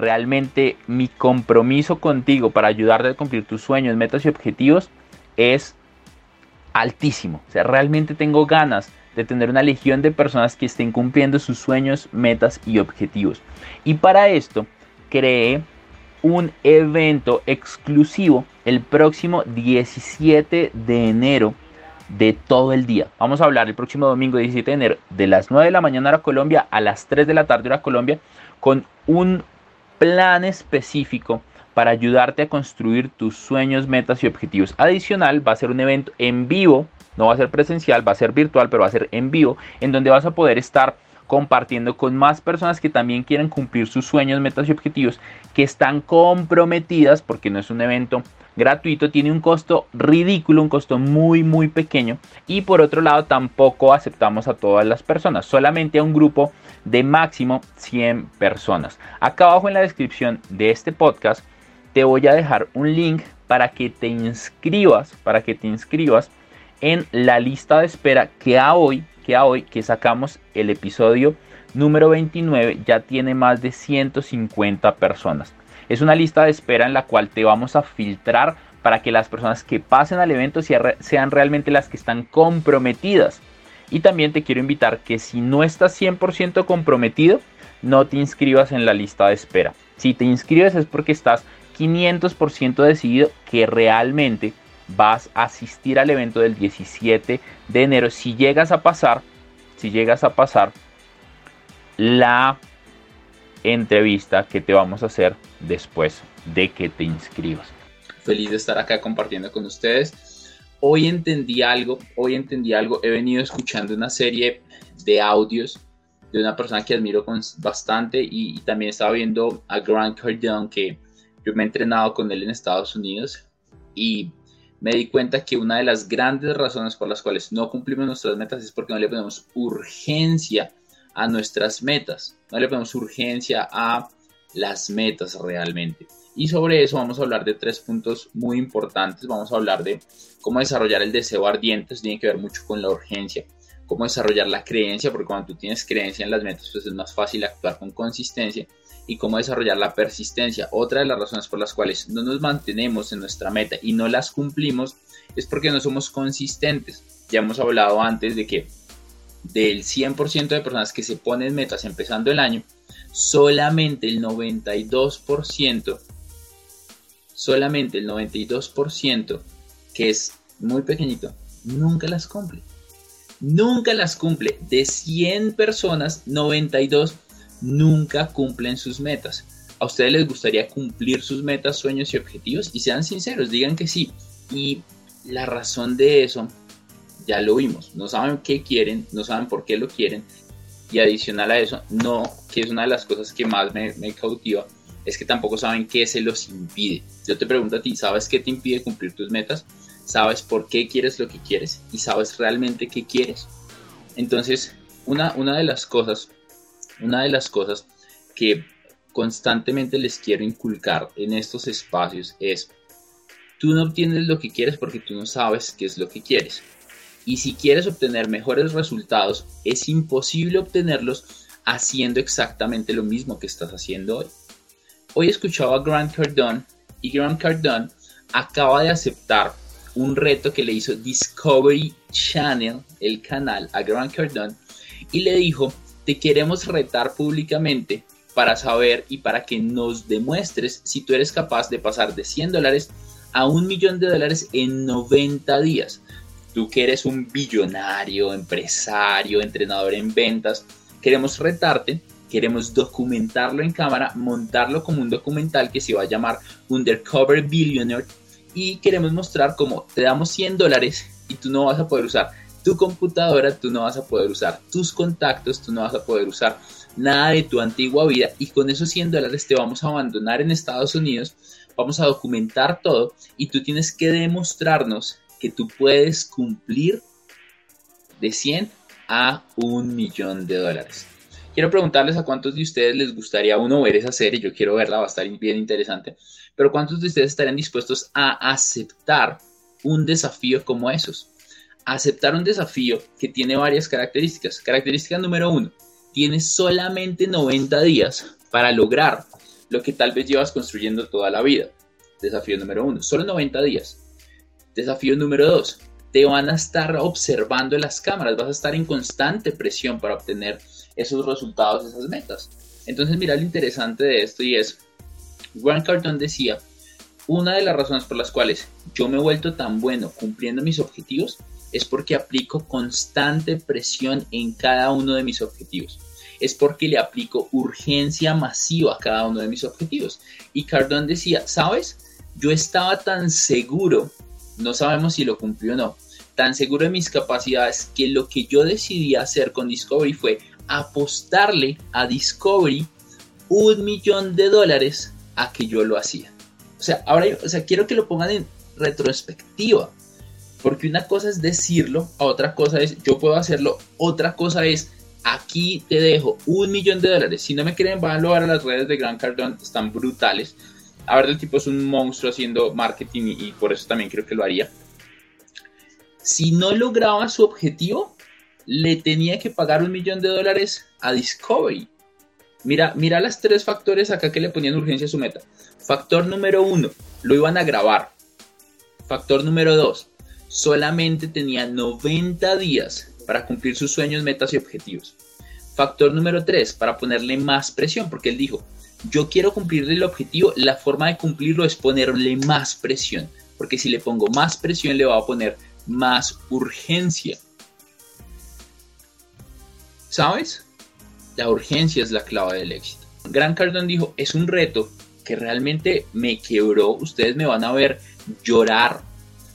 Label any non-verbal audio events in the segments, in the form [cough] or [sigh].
Realmente mi compromiso contigo para ayudarte a cumplir tus sueños, metas y objetivos es altísimo. O sea, realmente tengo ganas de tener una legión de personas que estén cumpliendo sus sueños, metas y objetivos. Y para esto creé un evento exclusivo el próximo 17 de enero de todo el día. Vamos a hablar el próximo domingo 17 de enero de las 9 de la mañana a Colombia a las 3 de la tarde a Colombia con un plan específico para ayudarte a construir tus sueños, metas y objetivos. Adicional, va a ser un evento en vivo, no va a ser presencial, va a ser virtual, pero va a ser en vivo, en donde vas a poder estar compartiendo con más personas que también quieren cumplir sus sueños, metas y objetivos, que están comprometidas, porque no es un evento gratuito, tiene un costo ridículo, un costo muy muy pequeño y por otro lado tampoco aceptamos a todas las personas, solamente a un grupo de máximo 100 personas. Acá abajo en la descripción de este podcast te voy a dejar un link para que te inscribas, para que te inscribas en la lista de espera que a hoy, que a hoy que sacamos el episodio número 29 ya tiene más de 150 personas. Es una lista de espera en la cual te vamos a filtrar para que las personas que pasen al evento sean realmente las que están comprometidas y también te quiero invitar que si no estás 100% comprometido, no te inscribas en la lista de espera. Si te inscribes es porque estás 500% decidido que realmente vas a asistir al evento del 17 de enero. Si llegas a pasar, si llegas a pasar la entrevista que te vamos a hacer después de que te inscribas. Feliz de estar acá compartiendo con ustedes hoy entendí algo, hoy entendí algo, he venido escuchando una serie de audios de una persona que admiro bastante y, también estaba viendo a Grant Cardone que yo me he entrenado con él en Estados Unidos y me di cuenta que una de las grandes razones por las cuales no cumplimos nuestras metas es porque no le ponemos urgencia a nuestras metas, no le ponemos urgencia a las metas realmente. Y sobre eso vamos a hablar de tres puntos muy importantes. Vamos a hablar de cómo desarrollar el deseo ardiente, eso tiene que ver mucho con la urgencia. Cómo desarrollar la creencia, porque cuando tú tienes creencia en las metas, pues es más fácil actuar con consistencia. Y cómo desarrollar la persistencia. Otra de las razones por las cuales no nos mantenemos en nuestra meta y no las cumplimos es porque no somos consistentes. Ya hemos hablado antes de que del 100% de personas que se ponen metas empezando el año, solamente el 92% solamente el 92%, que es muy pequeñito, nunca las cumple. Nunca las cumple. De 100 personas, 92 nunca cumplen sus metas. ¿A ustedes les gustaría cumplir sus metas, sueños y objetivos? Y sean sinceros, digan que sí. Y la razón de eso, ya lo vimos. No saben qué quieren, no saben por qué lo quieren. Y adicional a eso, no, que es una de las cosas que más me, me cautiva, es que tampoco saben qué se los impide. Yo te pregunto a ti, ¿sabes qué te impide cumplir tus metas? ¿Sabes por qué quieres lo que quieres? ¿Y sabes realmente qué quieres? Entonces, una, una de las cosas, una de las cosas que constantemente les quiero inculcar en estos espacios es, tú no obtienes lo que quieres porque tú no sabes qué es lo que quieres. Y si quieres obtener mejores resultados, es imposible obtenerlos haciendo exactamente lo mismo que estás haciendo hoy. Hoy escuchaba a Grant Cardone y Grant Cardone acaba de aceptar un reto que le hizo Discovery Channel, el canal, a Grant Cardone y le dijo, te queremos retar públicamente para saber y para que nos demuestres si tú eres capaz de pasar de 100 dólares a un millón de dólares en 90 días. Tú que eres un billonario, empresario, entrenador en ventas, queremos retarte, queremos documentarlo en cámara, montarlo como un documental que se va a llamar Undercover Billionaire y queremos mostrar cómo te damos 100 dólares y tú no vas a poder usar tu computadora, tú no vas a poder usar tus contactos, tú no vas a poder usar nada de tu antigua vida y con esos 100 dólares te vamos a abandonar en Estados Unidos, vamos a documentar todo y tú tienes que demostrarnos que tú puedes cumplir de 100 a un millón de dólares. Quiero preguntarles a cuántos de ustedes les gustaría uno ver esa serie, yo quiero verla, va a estar bien interesante, pero cuántos de ustedes estarían dispuestos a aceptar un desafío como esos. Aceptar un desafío que tiene varias características. Característica número uno, tienes solamente 90 días para lograr lo que tal vez llevas construyendo toda la vida. Desafío número uno, solo 90 días. Desafío número dos, te van a estar observando las cámaras, vas a estar en constante presión para obtener esos resultados, esas metas. Entonces, mira lo interesante de esto y es, Grant Cardone decía, una de las razones por las cuales yo me he vuelto tan bueno cumpliendo mis objetivos es porque aplico constante presión en cada uno de mis objetivos. Es porque le aplico urgencia masiva a cada uno de mis objetivos. Y Cardone decía, ¿sabes? Yo estaba tan seguro, no sabemos si lo cumplió o no, tan seguro de mis capacidades que lo que yo decidí hacer con Discovery fue apostarle a Discovery un millón de dólares a que yo lo hacía. O sea, ahora o sea, quiero que lo pongan en retrospectiva. Porque una cosa es decirlo, otra cosa es yo puedo hacerlo, otra cosa es aquí te dejo un millón de dólares. Si no me quieren, van a a las redes de Gran Cardón, están brutales. A ver, el tipo es un monstruo haciendo marketing y, y por eso también creo que lo haría. Si no lograba su objetivo, le tenía que pagar un millón de dólares a Discovery. Mira, mira las tres factores acá que le ponían urgencia a su meta. Factor número uno, lo iban a grabar. Factor número dos, solamente tenía 90 días para cumplir sus sueños, metas y objetivos. Factor número 3, para ponerle más presión, porque él dijo, yo quiero cumplirle el objetivo, la forma de cumplirlo es ponerle más presión, porque si le pongo más presión le va a poner más urgencia. ¿Sabes? La urgencia es la clave del éxito. Gran Cardón dijo, es un reto que realmente me quebró, ustedes me van a ver llorar,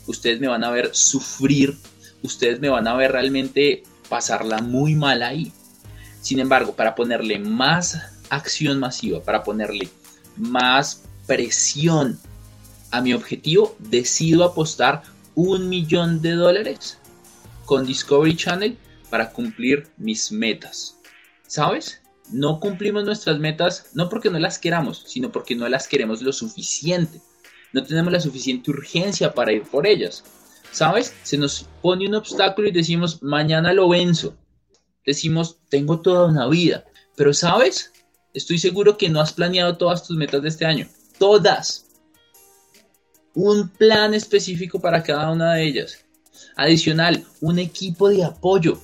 ustedes me van a ver sufrir, ustedes me van a ver realmente pasarla muy mal ahí. Sin embargo, para ponerle más acción masiva, para ponerle más presión a mi objetivo, decido apostar un millón de dólares con Discovery Channel para cumplir mis metas. ¿Sabes? No cumplimos nuestras metas no porque no las queramos, sino porque no las queremos lo suficiente no tenemos la suficiente urgencia para ir por ellas. ¿Sabes? Se nos pone un obstáculo y decimos, mañana lo venzo. Decimos, tengo toda una vida. Pero ¿sabes? Estoy seguro que no has planeado todas tus metas de este año. Todas. Un plan específico para cada una de ellas. Adicional, un equipo de apoyo.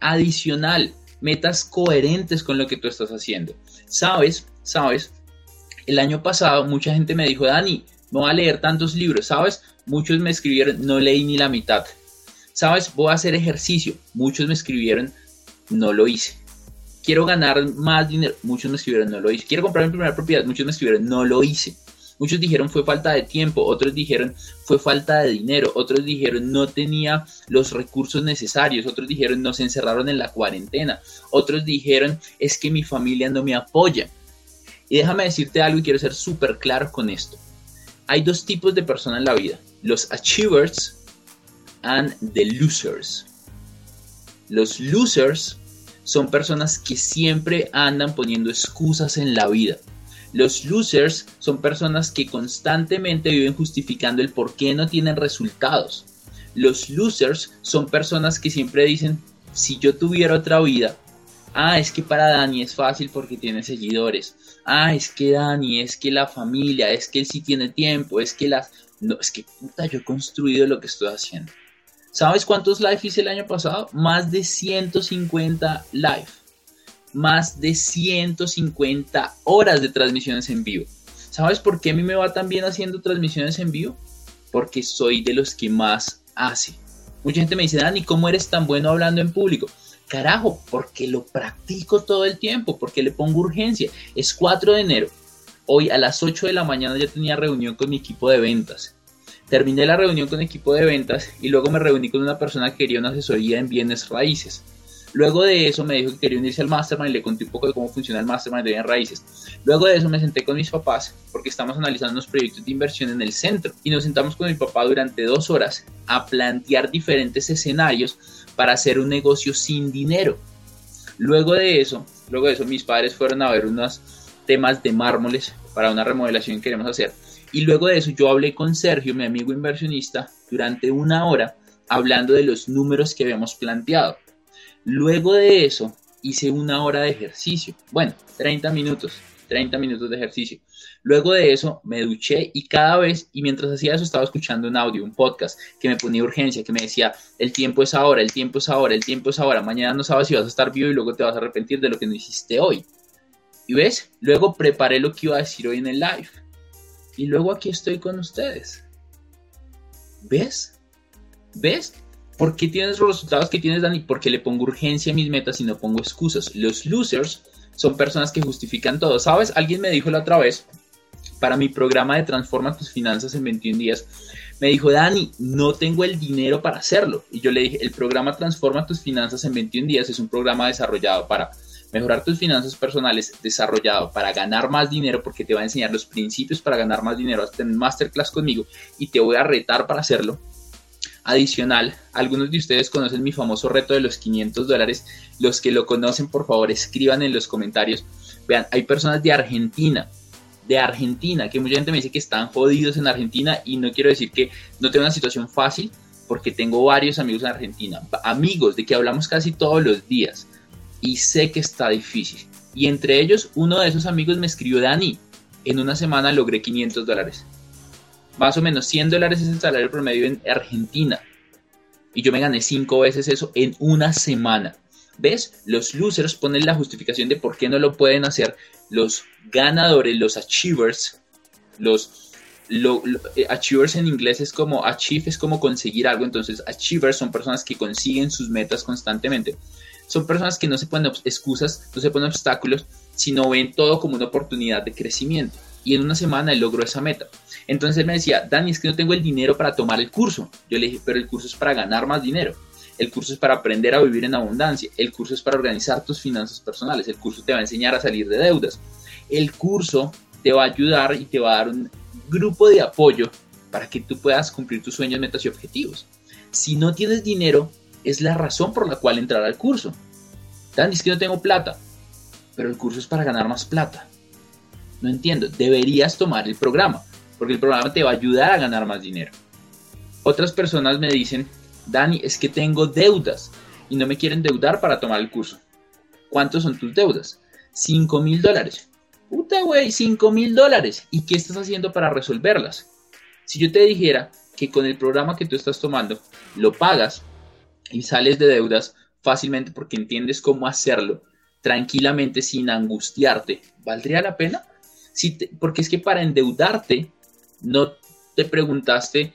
Adicional, metas coherentes con lo que tú estás haciendo. ¿Sabes? ¿Sabes? El año pasado mucha gente me dijo, Dani, voy a leer tantos libros, ¿sabes? Muchos me escribieron, no leí ni la mitad. ¿Sabes? Voy a hacer ejercicio. Muchos me escribieron, no lo hice. Quiero ganar más dinero. Muchos me escribieron, no lo hice. Quiero comprar mi primera propiedad. Muchos me escribieron, no lo hice. Muchos dijeron fue falta de tiempo, otros dijeron fue falta de dinero, otros dijeron no tenía los recursos necesarios, otros dijeron nos encerraron en la cuarentena, otros dijeron es que mi familia no me apoya. Y déjame decirte algo y quiero ser súper claro con esto hay dos tipos de personas en la vida, los achievers and the losers. Los losers son personas que siempre andan poniendo excusas en la vida. Los losers son personas que constantemente viven justificando el por qué no tienen resultados. Los losers son personas que siempre dicen, si yo tuviera otra vida, ah, es que para Dani es fácil porque tiene seguidores, ah, es que Dani, es que la familia, es que él sí tiene tiempo, es que las... No, es que puta, yo he construido lo que estoy haciendo. ¿Sabes cuántos live hice el año pasado? Más de 150 live. Más de 150 horas de transmisiones en vivo. ¿Sabes por qué a mí me va tan bien haciendo transmisiones en vivo? Porque soy de los que más hace. Mucha gente me dice, Dani, ¿cómo eres tan bueno hablando en público? Carajo, porque lo practico todo el tiempo, porque le pongo urgencia. Es 4 de enero. Hoy a las 8 de la mañana ya tenía reunión con mi equipo de ventas. Terminé la reunión con equipo de ventas y luego me reuní con una persona que quería una asesoría en bienes raíces. Luego de eso me dijo que quería unirse al Mastermind le conté un poco de cómo funciona el Mastermind de bienes raíces. Luego de eso me senté con mis papás porque estamos analizando unos proyectos de inversión en el centro y nos sentamos con mi papá durante dos horas a plantear diferentes escenarios para hacer un negocio sin dinero. Luego de eso, luego de eso mis padres fueron a ver unos temas de mármoles para una remodelación que queremos hacer. Y luego de eso yo hablé con Sergio, mi amigo inversionista, durante una hora hablando de los números que habíamos planteado. Luego de eso, hice una hora de ejercicio. Bueno, 30 minutos, 30 minutos de ejercicio. Luego de eso, me duché y cada vez, y mientras hacía eso, estaba escuchando un audio, un podcast que me ponía urgencia, que me decía, el tiempo es ahora, el tiempo es ahora, el tiempo es ahora. Mañana no sabes si vas a estar vivo y luego te vas a arrepentir de lo que no hiciste hoy. Y ves, luego preparé lo que iba a decir hoy en el live. Y luego aquí estoy con ustedes. ¿Ves? ¿Ves? ¿Por qué tienes los resultados que tienes, Dani? Porque le pongo urgencia a mis metas y no pongo excusas. Los losers son personas que justifican todo. ¿Sabes? Alguien me dijo la otra vez, para mi programa de Transforma tus finanzas en 21 días, me dijo, Dani, no tengo el dinero para hacerlo. Y yo le dije, el programa Transforma tus finanzas en 21 días es un programa desarrollado para mejorar tus finanzas personales, desarrollado para ganar más dinero, porque te va a enseñar los principios para ganar más dinero. A tener masterclass conmigo y te voy a retar para hacerlo Adicional, algunos de ustedes conocen mi famoso reto de los 500 dólares. Los que lo conocen, por favor, escriban en los comentarios. Vean, hay personas de Argentina, de Argentina, que mucha gente me dice que están jodidos en Argentina y no quiero decir que no tengo una situación fácil, porque tengo varios amigos en Argentina, amigos de que hablamos casi todos los días y sé que está difícil. Y entre ellos, uno de esos amigos me escribió, Dani, en una semana logré 500 dólares más o menos 100 dólares es el salario promedio en Argentina. Y yo me gané 5 veces eso en una semana. ¿Ves? Los losers ponen la justificación de por qué no lo pueden hacer. Los ganadores, los achievers, los eh, achievers en inglés es como achieve es como conseguir algo. Entonces, achievers son personas que consiguen sus metas constantemente. Son personas que no se ponen excusas, no se ponen obstáculos, sino ven todo como una oportunidad de crecimiento. Y en una semana él logró esa meta. Entonces él me decía, Dani, es que no tengo el dinero para tomar el curso. Yo le dije, pero el curso es para ganar más dinero. El curso es para aprender a vivir en abundancia. El curso es para organizar tus finanzas personales. El curso te va a enseñar a salir de deudas. El curso te va a ayudar y te va a dar un grupo de apoyo para que tú puedas cumplir tus sueños, metas y objetivos. Si no tienes dinero, es la razón por la cual entrar al curso. Dani, es que no tengo plata, pero el curso es para ganar más plata. No entiendo, deberías tomar el programa porque el programa te va a ayudar a ganar más dinero. Otras personas me dicen, Dani, es que tengo deudas y no me quieren deudar para tomar el curso. ¿Cuántos son tus deudas? 5 mil dólares. Puta, güey, 5 mil dólares. ¿Y qué estás haciendo para resolverlas? Si yo te dijera que con el programa que tú estás tomando lo pagas y sales de deudas fácilmente porque entiendes cómo hacerlo tranquilamente sin angustiarte, ¿valdría la pena? Porque es que para endeudarte no te preguntaste,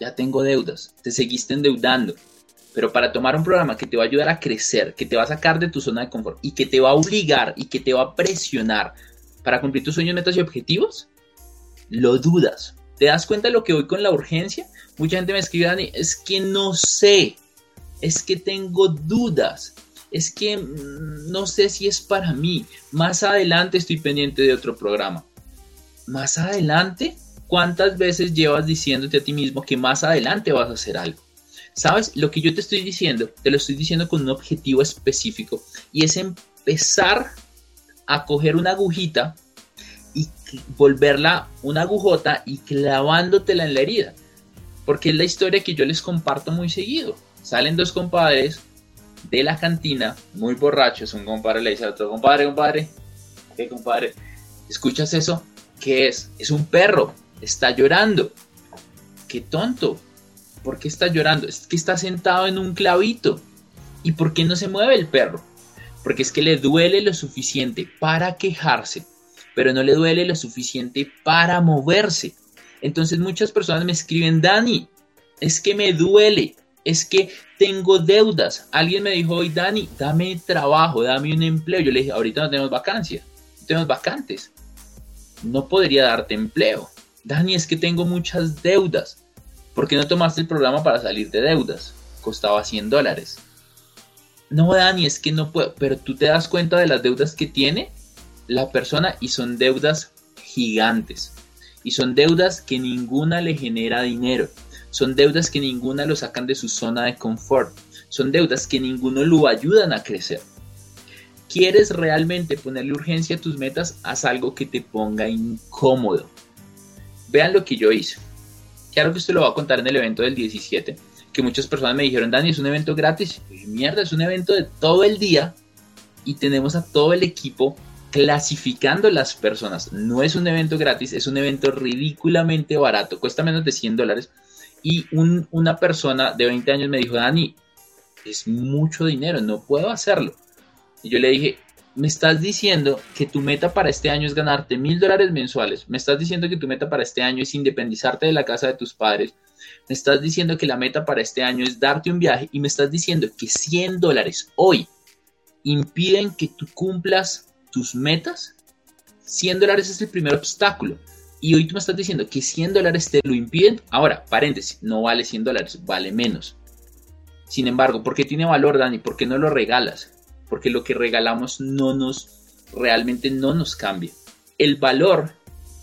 ya tengo deudas, te seguiste endeudando. Pero para tomar un programa que te va a ayudar a crecer, que te va a sacar de tu zona de confort y que te va a obligar y que te va a presionar para cumplir tus sueños, metas y objetivos, lo dudas. ¿Te das cuenta de lo que voy con la urgencia? Mucha gente me escribe, Dani, es que no sé, es que tengo dudas, es que mm, no sé si es para mí. Más adelante estoy pendiente de otro programa más adelante, ¿cuántas veces llevas diciéndote a ti mismo que más adelante vas a hacer algo? ¿Sabes? Lo que yo te estoy diciendo, te lo estoy diciendo con un objetivo específico y es empezar a coger una agujita y volverla una agujota y clavándotela en la herida. Porque es la historia que yo les comparto muy seguido. Salen dos compadres de la cantina, muy borrachos. Un compadre le dice a otro compadre, compadre, ¿qué compadre? ¿Escuchas eso? ¿Qué es? Es un perro. Está llorando. Qué tonto. ¿Por qué está llorando? Es que está sentado en un clavito. ¿Y por qué no se mueve el perro? Porque es que le duele lo suficiente para quejarse, pero no le duele lo suficiente para moverse. Entonces muchas personas me escriben, Dani, es que me duele, es que tengo deudas. Alguien me dijo hoy, Dani, dame trabajo, dame un empleo. Yo le dije, ahorita no tenemos vacancia, no tenemos vacantes. No podría darte empleo. Dani, es que tengo muchas deudas. ¿Por qué no tomaste el programa para salir de deudas? Costaba 100 dólares. No, Dani, es que no puedo. Pero tú te das cuenta de las deudas que tiene la persona y son deudas gigantes. Y son deudas que ninguna le genera dinero. Son deudas que ninguna lo sacan de su zona de confort. Son deudas que ninguno lo ayudan a crecer. ¿Quieres realmente ponerle urgencia a tus metas? Haz algo que te ponga incómodo. Vean lo que yo hice. Claro que esto lo voy a contar en el evento del 17, que muchas personas me dijeron, Dani, es un evento gratis. mierda, es un evento de todo el día y tenemos a todo el equipo clasificando las personas. No es un evento gratis, es un evento ridículamente barato, cuesta menos de 100 dólares y una persona de 20 años me dijo, Dani, es mucho dinero, no puedo hacerlo. Y yo le dije, me estás diciendo que tu meta para este año es ganarte mil dólares mensuales. Me estás diciendo que tu meta para este año es independizarte de la casa de tus padres. Me estás diciendo que la meta para este año es darte un viaje y me estás diciendo que 100 dólares hoy impiden que tú cumplas tus metas. 100 dólares es el primer obstáculo. Y hoy tú me estás diciendo que 100 dólares te lo impiden. Ahora, paréntesis, no vale 100 dólares, vale menos. Sin embargo, ¿por qué tiene valor, Dani? ¿Por qué no lo regalas? Porque lo que regalamos no nos, realmente no nos cambia. El valor,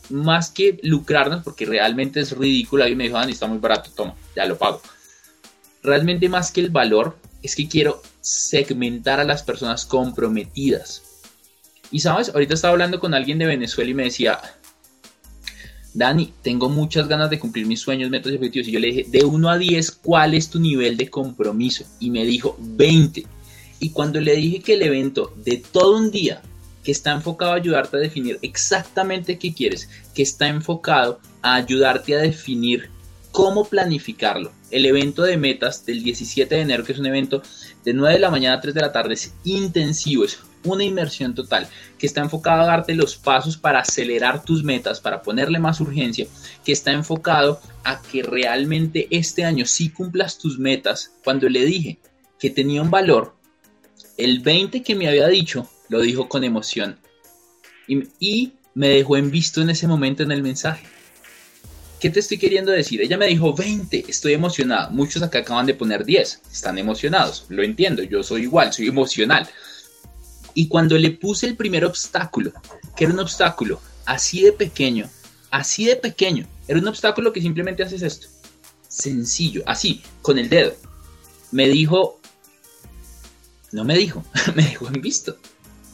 más que lucrarnos, porque realmente es ridículo, ahí me dijo, Dani, está muy barato, toma, ya lo pago. Realmente más que el valor, es que quiero segmentar a las personas comprometidas. Y sabes, ahorita estaba hablando con alguien de Venezuela y me decía, Dani, tengo muchas ganas de cumplir mis sueños, metas y objetivos. Y yo le dije, de 1 a 10, ¿cuál es tu nivel de compromiso? Y me dijo, 20. Y cuando le dije que el evento de todo un día, que está enfocado a ayudarte a definir exactamente qué quieres, que está enfocado a ayudarte a definir cómo planificarlo. El evento de metas del 17 de enero, que es un evento de 9 de la mañana a 3 de la tarde, es intensivo, es una inmersión total que está enfocado a darte los pasos para acelerar tus metas, para ponerle más urgencia, que está enfocado a que realmente este año sí cumplas tus metas. Cuando le dije que tenía un valor, el 20 que me había dicho, lo dijo con emoción. Y, y me dejó en visto en ese momento en el mensaje. ¿Qué te estoy queriendo decir? Ella me dijo 20, estoy emocionada. Muchos acá acaban de poner 10, están emocionados. Lo entiendo, yo soy igual, soy emocional. Y cuando le puse el primer obstáculo, que era un obstáculo así de pequeño, así de pequeño, era un obstáculo que simplemente haces esto. Sencillo, así, con el dedo. Me dijo, no me dijo, [laughs] me dejó en visto,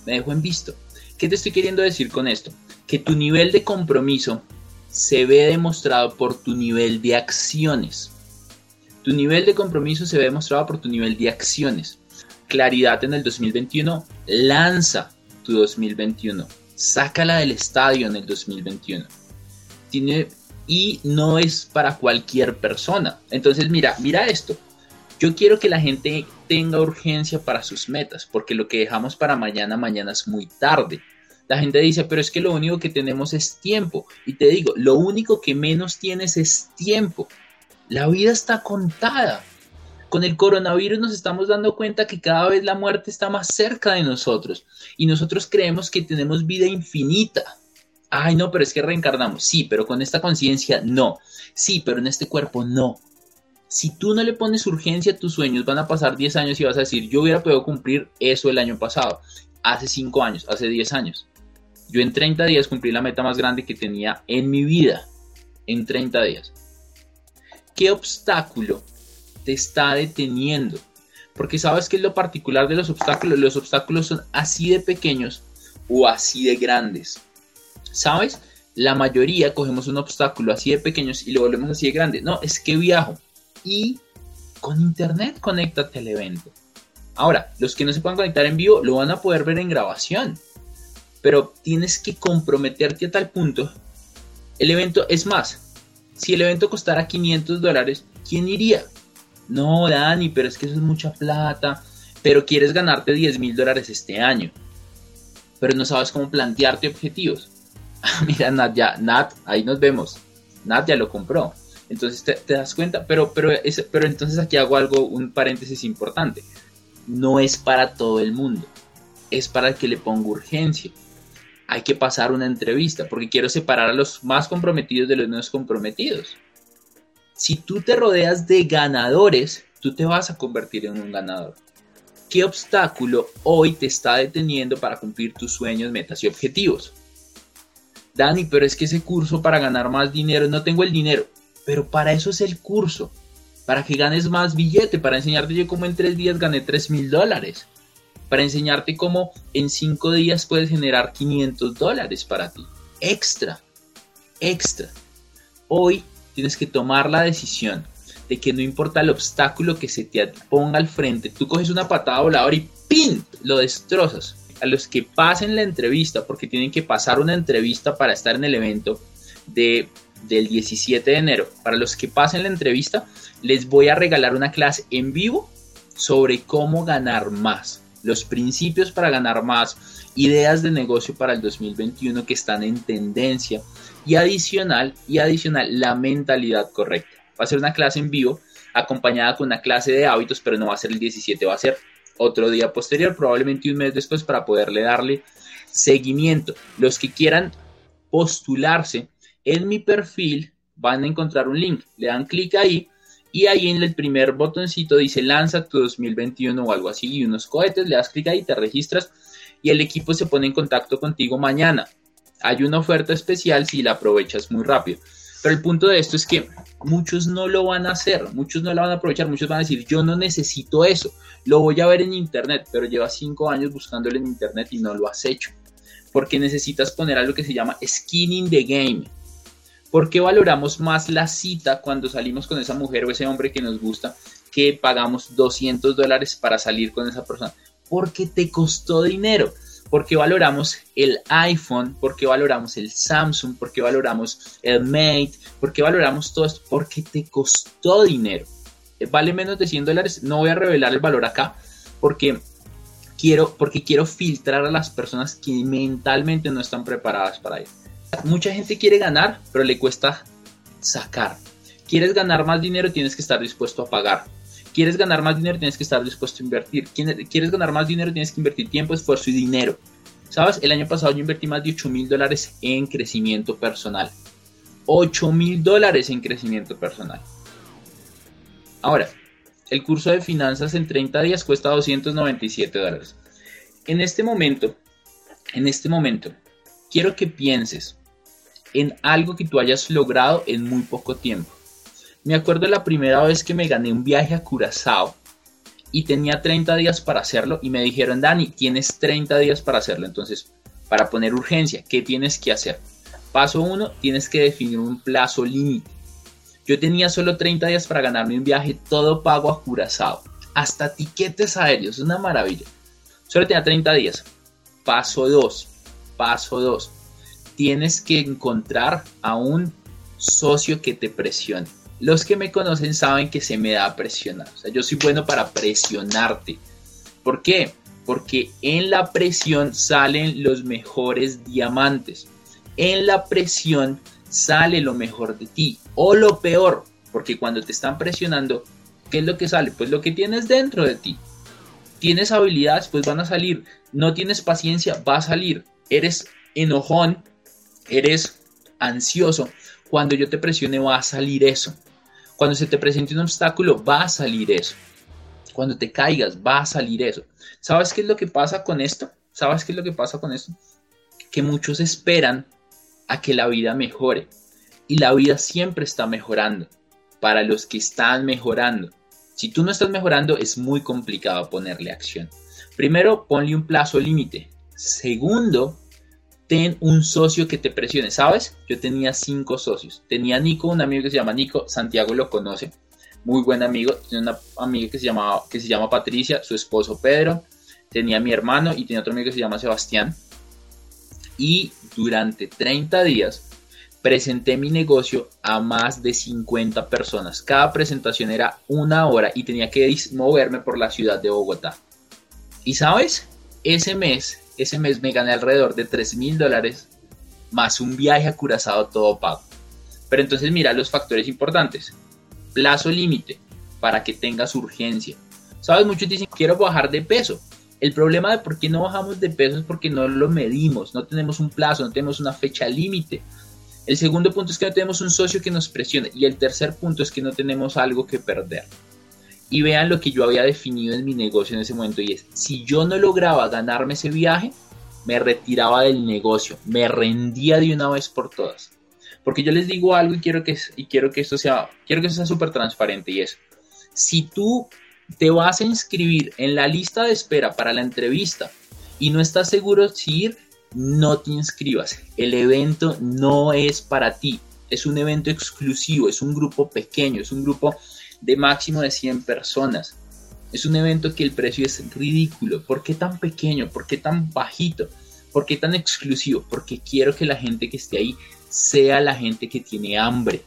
me dejó en visto. ¿Qué te estoy queriendo decir con esto? Que tu nivel de compromiso se ve demostrado por tu nivel de acciones. Tu nivel de compromiso se ve demostrado por tu nivel de acciones claridad en el 2021, lanza tu 2021. Sácala del estadio en el 2021. Tiene, y no es para cualquier persona. Entonces, mira, mira esto. Yo quiero que la gente tenga urgencia para sus metas, porque lo que dejamos para mañana, mañana es muy tarde. La gente dice, pero es que lo único que tenemos es tiempo. Y te digo, lo único que menos tienes es tiempo. La vida está contada. Con el coronavirus nos estamos dando cuenta que cada vez la muerte está más cerca de nosotros y nosotros creemos que tenemos vida infinita. Ay, no, pero es que reencarnamos. Sí, pero con esta conciencia no. Sí, pero en este cuerpo no. Si tú no le pones urgencia a tus sueños, van a pasar 10 años y vas a decir, yo hubiera podido cumplir eso el año pasado, hace 5 años, hace 10 años. Yo en 30 días cumplí la meta más grande que tenía en mi vida. En 30 días. ¿Qué obstáculo te está deteniendo. Porque sabes que es lo particular de los obstáculos. Los obstáculos son así de pequeños o así de grandes. ¿Sabes? La mayoría cogemos un obstáculo así de pequeños y lo volvemos así de grande. No, es que viajo. Y con internet conéctate al evento. Ahora, los que no se puedan conectar en vivo lo van a poder ver en grabación. Pero tienes que comprometerte a tal punto. El evento, es más, si el evento costara 500 dólares, ¿quién iría? No, Dani, pero es que eso es mucha plata, pero quieres ganarte 10 mil dólares este año, pero no sabes cómo plantearte objetivos. [laughs] Mira, Nat, ya, Nat, ahí nos vemos. Nat ya lo compró. Entonces te, das cuenta, pero, pero, pero entonces aquí hago algo, un paréntesis importante. No es para todo el mundo, es para el que le pongo urgencia. Hay que pasar una entrevista porque quiero separar a los más comprometidos de los menos comprometidos. Si tú te rodeas de ganadores, tú te vas a convertir en un ganador. ¿Qué obstáculo hoy te está deteniendo para cumplir tus sueños, metas y objetivos? Dani, pero es que ese curso para ganar más dinero, no tengo el dinero. Pero para eso es el curso. Para que ganes más billete, para enseñarte yo cómo en tres días gané 3 mil dólares. Para enseñarte cómo en cinco días puedes generar 500 dólares para ti. Extra. Extra. Hoy tienes que tomar la decisión de que no importa el obstáculo que se te ponga al frente, tú coges una patada voladora y ¡pin! lo destrozas. A los que pasen la entrevista, porque tienen que pasar una entrevista para estar en el evento de del 17 de enero. Para los que pasen la entrevista, les voy a regalar una clase en vivo sobre cómo ganar más, los principios para ganar más, ideas de negocio para el 2021 que están en tendencia y adicional y adicional la mentalidad correcta. Va a ser una clase en vivo acompañada con una clase de hábitos, pero no va a ser el 17, va a ser otro día posterior, probablemente un mes después para poderle darle seguimiento. Los que quieran postularse en mi perfil van a encontrar un link, le dan clic ahí y ahí en el primer botoncito dice lanza tu 2021 o algo así y unos cohetes, le das clic ahí, te registras y el equipo se pone en contacto contigo mañana. Hay una oferta especial si la aprovechas muy rápido. Pero el punto de esto es que muchos no lo van a hacer, muchos no la van a aprovechar, muchos van a decir, yo no necesito eso, lo voy a ver en internet, pero llevas cinco años buscándolo en internet y no lo has hecho. Porque necesitas poner algo que se llama skin in the game. ¿Por qué valoramos más la cita cuando salimos con esa mujer o ese hombre que nos gusta que pagamos 200 dólares para salir con esa persona? Porque te costó dinero. Porque valoramos el iPhone, porque valoramos el Samsung, porque valoramos el Mate, porque valoramos todo esto, porque te costó dinero. Eh, vale menos de 100 dólares. No voy a revelar el valor acá porque quiero, porque quiero filtrar a las personas que mentalmente no están preparadas para ello. Mucha gente quiere ganar, pero le cuesta sacar. Quieres ganar más dinero, tienes que estar dispuesto a pagar. Quieres ganar más dinero, tienes que estar dispuesto a invertir. Quieres ganar más dinero, tienes que invertir tiempo, esfuerzo y dinero. ¿Sabes? El año pasado yo invertí más de 8 mil dólares en crecimiento personal. 8 mil dólares en crecimiento personal. Ahora, el curso de finanzas en 30 días cuesta 297 dólares. En este momento, en este momento, quiero que pienses en algo que tú hayas logrado en muy poco tiempo. Me acuerdo la primera vez que me gané un viaje a Curazao y tenía 30 días para hacerlo y me dijeron, Dani, tienes 30 días para hacerlo. Entonces, para poner urgencia, ¿qué tienes que hacer? Paso 1, tienes que definir un plazo límite. Yo tenía solo 30 días para ganarme un viaje todo pago a Curazao. Hasta tiquetes aéreos, una maravilla. Solo tenía 30 días. Paso 2, paso 2 tienes que encontrar a un socio que te presione. Los que me conocen saben que se me da presionar. O sea, yo soy bueno para presionarte. ¿Por qué? Porque en la presión salen los mejores diamantes. En la presión sale lo mejor de ti. O lo peor. Porque cuando te están presionando, ¿qué es lo que sale? Pues lo que tienes dentro de ti. Tienes habilidades, pues van a salir. No tienes paciencia, va a salir. Eres enojón, eres ansioso, cuando yo te presione va a salir eso. Cuando se te presente un obstáculo va a salir eso. Cuando te caigas va a salir eso. ¿Sabes qué es lo que pasa con esto? ¿Sabes qué es lo que pasa con esto? Que muchos esperan a que la vida mejore. Y la vida siempre está mejorando. Para los que están mejorando. Si tú no estás mejorando es muy complicado ponerle acción. Primero, ponle un plazo límite. Segundo, ten un socio que te presione, ¿sabes? Yo tenía cinco socios. Tenía Nico, un amigo que se llama Nico, Santiago lo conoce, muy buen amigo. Tenía una amiga que se, llama, que se llama Patricia, su esposo Pedro. Tenía mi hermano y tenía otro amigo que se llama Sebastián. Y durante 30 días presenté mi negocio a más de 50 personas. Cada presentación era una hora y tenía que moverme por la ciudad de Bogotá. Y sabes, ese mes, ese mes me gané alrededor de 3 mil dólares más un viaje a Curazao todo pago. Pero entonces mira los factores importantes. Plazo límite para que tengas urgencia. Sabes, muchos dicen quiero bajar de peso. El problema de por qué no bajamos de peso es porque no lo medimos, no tenemos un plazo, no tenemos una fecha límite. El segundo punto es que no tenemos un socio que nos presione. Y el tercer punto es que no tenemos algo que perder. Y vean lo que yo había definido en mi negocio en ese momento y es, si yo no lograba ganarme ese viaje, me retiraba del negocio, me rendía de una vez por todas. Porque yo les digo algo y quiero que, y quiero que esto sea, quiero que sea súper transparente y es, si tú te vas a inscribir en la lista de espera para la entrevista y no estás seguro si ir, no te inscribas. El evento no es para ti. Es un evento exclusivo, es un grupo pequeño, es un grupo de máximo de 100 personas. Es un evento que el precio es ridículo. ¿Por qué tan pequeño? ¿Por qué tan bajito? ¿Por qué tan exclusivo? Porque quiero que la gente que esté ahí sea la gente que tiene hambre.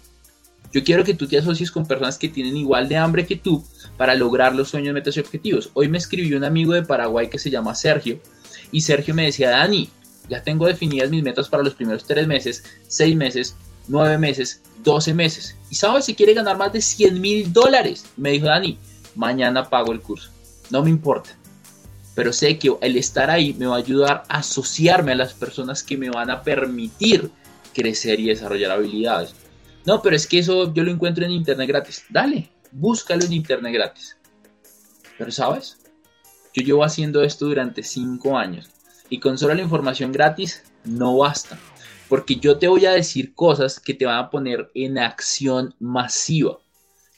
Yo quiero que tú te asocies con personas que tienen igual de hambre que tú para lograr los sueños, metas y objetivos. Hoy me escribió un amigo de Paraguay que se llama Sergio y Sergio me decía, Dani, ya tengo definidas mis metas para los primeros tres meses, seis meses, nueve meses, doce meses. Y sabes si quiere ganar más de 100 mil dólares. Me dijo Dani, mañana pago el curso. No me importa. Pero sé que el estar ahí me va a ayudar a asociarme a las personas que me van a permitir crecer y desarrollar habilidades. No, pero es que eso yo lo encuentro en internet gratis. Dale, búscalo en internet gratis. Pero sabes, yo llevo haciendo esto durante cinco años y con solo la información gratis no basta. Porque yo te voy a decir cosas que te van a poner en acción masiva.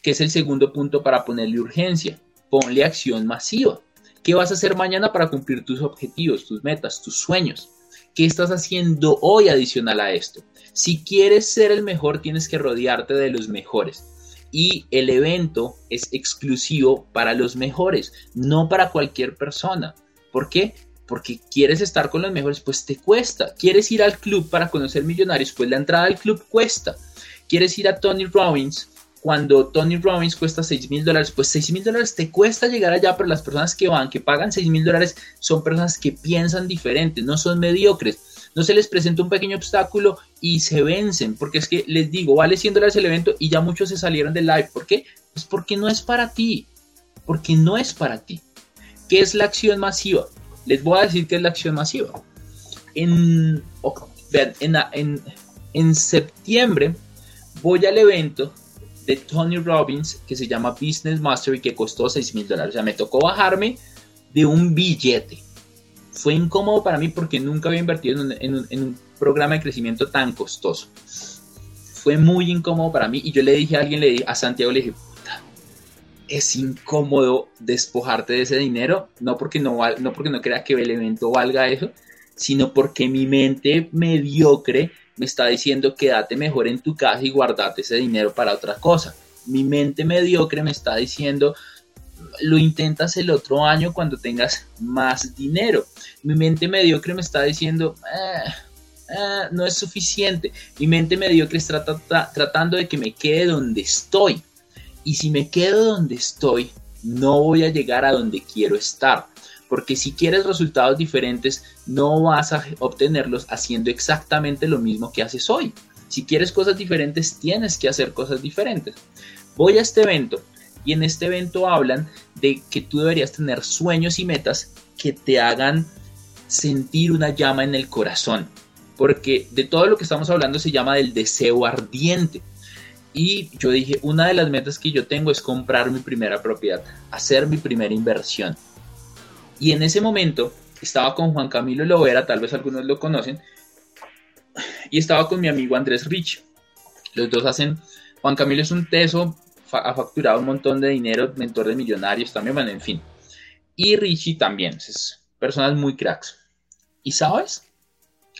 Que es el segundo punto para ponerle urgencia. Ponle acción masiva. ¿Qué vas a hacer mañana para cumplir tus objetivos, tus metas, tus sueños? ¿Qué estás haciendo hoy adicional a esto? Si quieres ser el mejor, tienes que rodearte de los mejores. Y el evento es exclusivo para los mejores, no para cualquier persona. ¿Por qué? Porque quieres estar con los mejores, pues te cuesta. Quieres ir al club para conocer millonarios, pues la entrada al club cuesta. Quieres ir a Tony Robbins, cuando Tony Robbins cuesta 6 mil dólares, pues 6 mil dólares te cuesta llegar allá, pero las personas que van, que pagan 6 mil dólares, son personas que piensan diferente, no son mediocres. No se les presenta un pequeño obstáculo y se vencen, porque es que les digo, vale 100 dólares el evento y ya muchos se salieron del live. ¿Por qué? Pues porque no es para ti, porque no es para ti. ¿Qué es la acción masiva? Les voy a decir que es la acción masiva. En, en, en, septiembre voy al evento de Tony Robbins que se llama Business Mastery que costó 6 mil dólares. O sea, me tocó bajarme de un billete. Fue incómodo para mí porque nunca había invertido en un, en un, programa de crecimiento tan costoso. Fue muy incómodo para mí y yo le dije a alguien, le dije, a Santiago, le dije, es incómodo despojarte de ese dinero, no porque no, no porque no crea que el evento valga eso, sino porque mi mente mediocre me está diciendo quédate mejor en tu casa y guardate ese dinero para otra cosa. Mi mente mediocre me está diciendo lo intentas el otro año cuando tengas más dinero. Mi mente mediocre me está diciendo ah, ah, no es suficiente. Mi mente mediocre está tratando de que me quede donde estoy y si me quedo donde estoy, no voy a llegar a donde quiero estar. Porque si quieres resultados diferentes, no vas a obtenerlos haciendo exactamente lo mismo que haces hoy. Si quieres cosas diferentes, tienes que hacer cosas diferentes. Voy a este evento y en este evento hablan de que tú deberías tener sueños y metas que te hagan sentir una llama en el corazón. Porque de todo lo que estamos hablando se llama del deseo ardiente. Y yo dije, una de las metas que yo tengo es comprar mi primera propiedad, hacer mi primera inversión. Y en ese momento estaba con Juan Camilo Lovera, tal vez algunos lo conocen, y estaba con mi amigo Andrés Rich. Los dos hacen, Juan Camilo es un teso, ha facturado un montón de dinero, mentor de millonarios también, bueno, en fin. Y Richie también, es personas muy cracks. ¿Y sabes?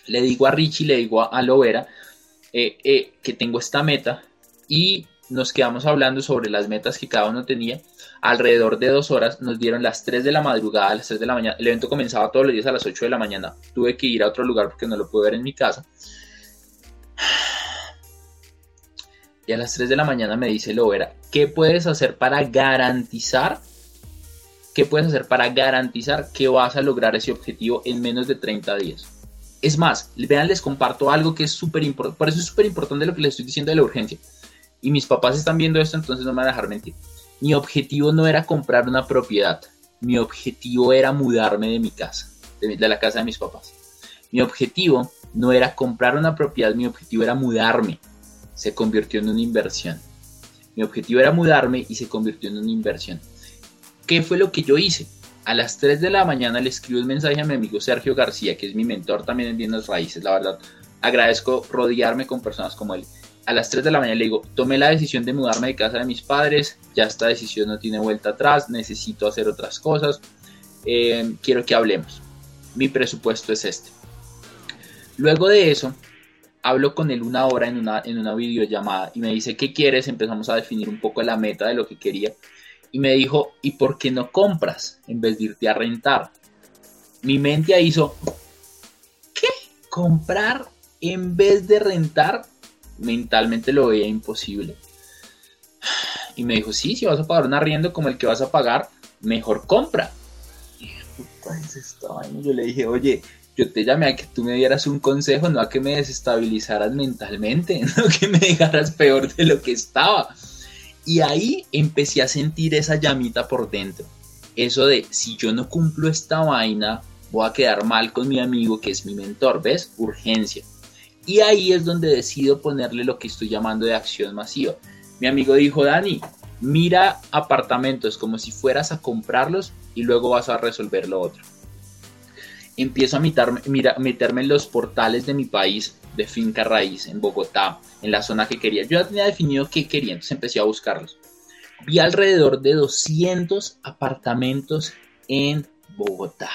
Le digo a Richie, le digo a Lovera eh, eh, que tengo esta meta y nos quedamos hablando sobre las metas que cada uno tenía. Alrededor de dos horas nos dieron las 3 de la madrugada, a las 3 de la mañana. El evento comenzaba todos los días a las 8 de la mañana. Tuve que ir a otro lugar porque no lo pude ver en mi casa. Y a las 3 de la mañana me dice Lovera, ¿qué puedes hacer para garantizar ¿qué puedes hacer para garantizar que vas a lograr ese objetivo en menos de 30 días? Es más, vean, les comparto algo que es súper importante, por eso es súper importante lo que les estoy diciendo de la urgencia. Y mis papás están viendo esto, entonces no me van a dejar mentir. Mi objetivo no era comprar una propiedad, mi objetivo era mudarme de mi casa, de, la casa de mis papás. Mi objetivo no era comprar una propiedad, mi objetivo era mudarme. Se convirtió en una inversión. Mi objetivo era mudarme y se convirtió en una inversión. ¿Qué fue lo que yo hice? A las 3 de la mañana le escribo un mensaje a mi amigo Sergio García, que es mi mentor también en Bienes Raíces. La verdad, agradezco rodearme con personas como él. A las 3 de la mañana le digo, tomé la decisión de mudarme de casa de mis padres, ya esta decisión no tiene vuelta atrás, necesito hacer otras cosas, eh, quiero que hablemos. Mi presupuesto es este. Luego de eso, hablo con él una hora en una, en una videollamada y me dice, ¿qué quieres? Empezamos a definir un poco la meta de lo que quería. Y me dijo, ¿y por qué no compras en vez de irte a rentar? Mi mente hizo, ¿qué? ¿Comprar en vez de rentar? Mentalmente lo veía imposible. Y me dijo, sí, si vas a pagar un arriendo como el que vas a pagar, mejor compra. Y yo le dije, oye, yo te llamé a que tú me dieras un consejo, no a que me desestabilizaras mentalmente, [laughs] no que me dejaras peor de lo que estaba. Y ahí empecé a sentir esa llamita por dentro. Eso de, si yo no cumplo esta vaina, voy a quedar mal con mi amigo que es mi mentor, ¿ves? Urgencia. Y ahí es donde decido ponerle lo que estoy llamando de acción masiva. Mi amigo dijo, Dani, mira apartamentos como si fueras a comprarlos y luego vas a resolver lo otro empiezo a meterme en los portales de mi país de finca raíz, en Bogotá, en la zona que quería. Yo ya tenía definido qué quería, entonces empecé a buscarlos. Vi alrededor de 200 apartamentos en Bogotá.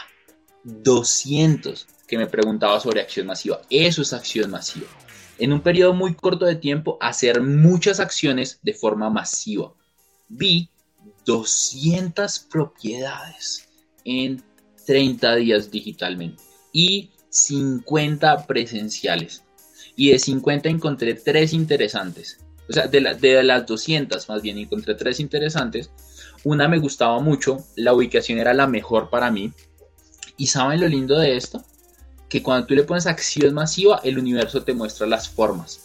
200 que me preguntaba sobre acción masiva. Eso es acción masiva. En un periodo muy corto de tiempo, hacer muchas acciones de forma masiva. Vi 200 propiedades en 30 días digitalmente y 50 presenciales. Y de 50 encontré tres interesantes. O sea, de, de las 200 más bien encontré tres interesantes. Una me gustaba mucho, la ubicación era la mejor para mí. ¿Y saben lo lindo de esto? Que cuando tú le pones acción masiva, el universo te muestra las formas.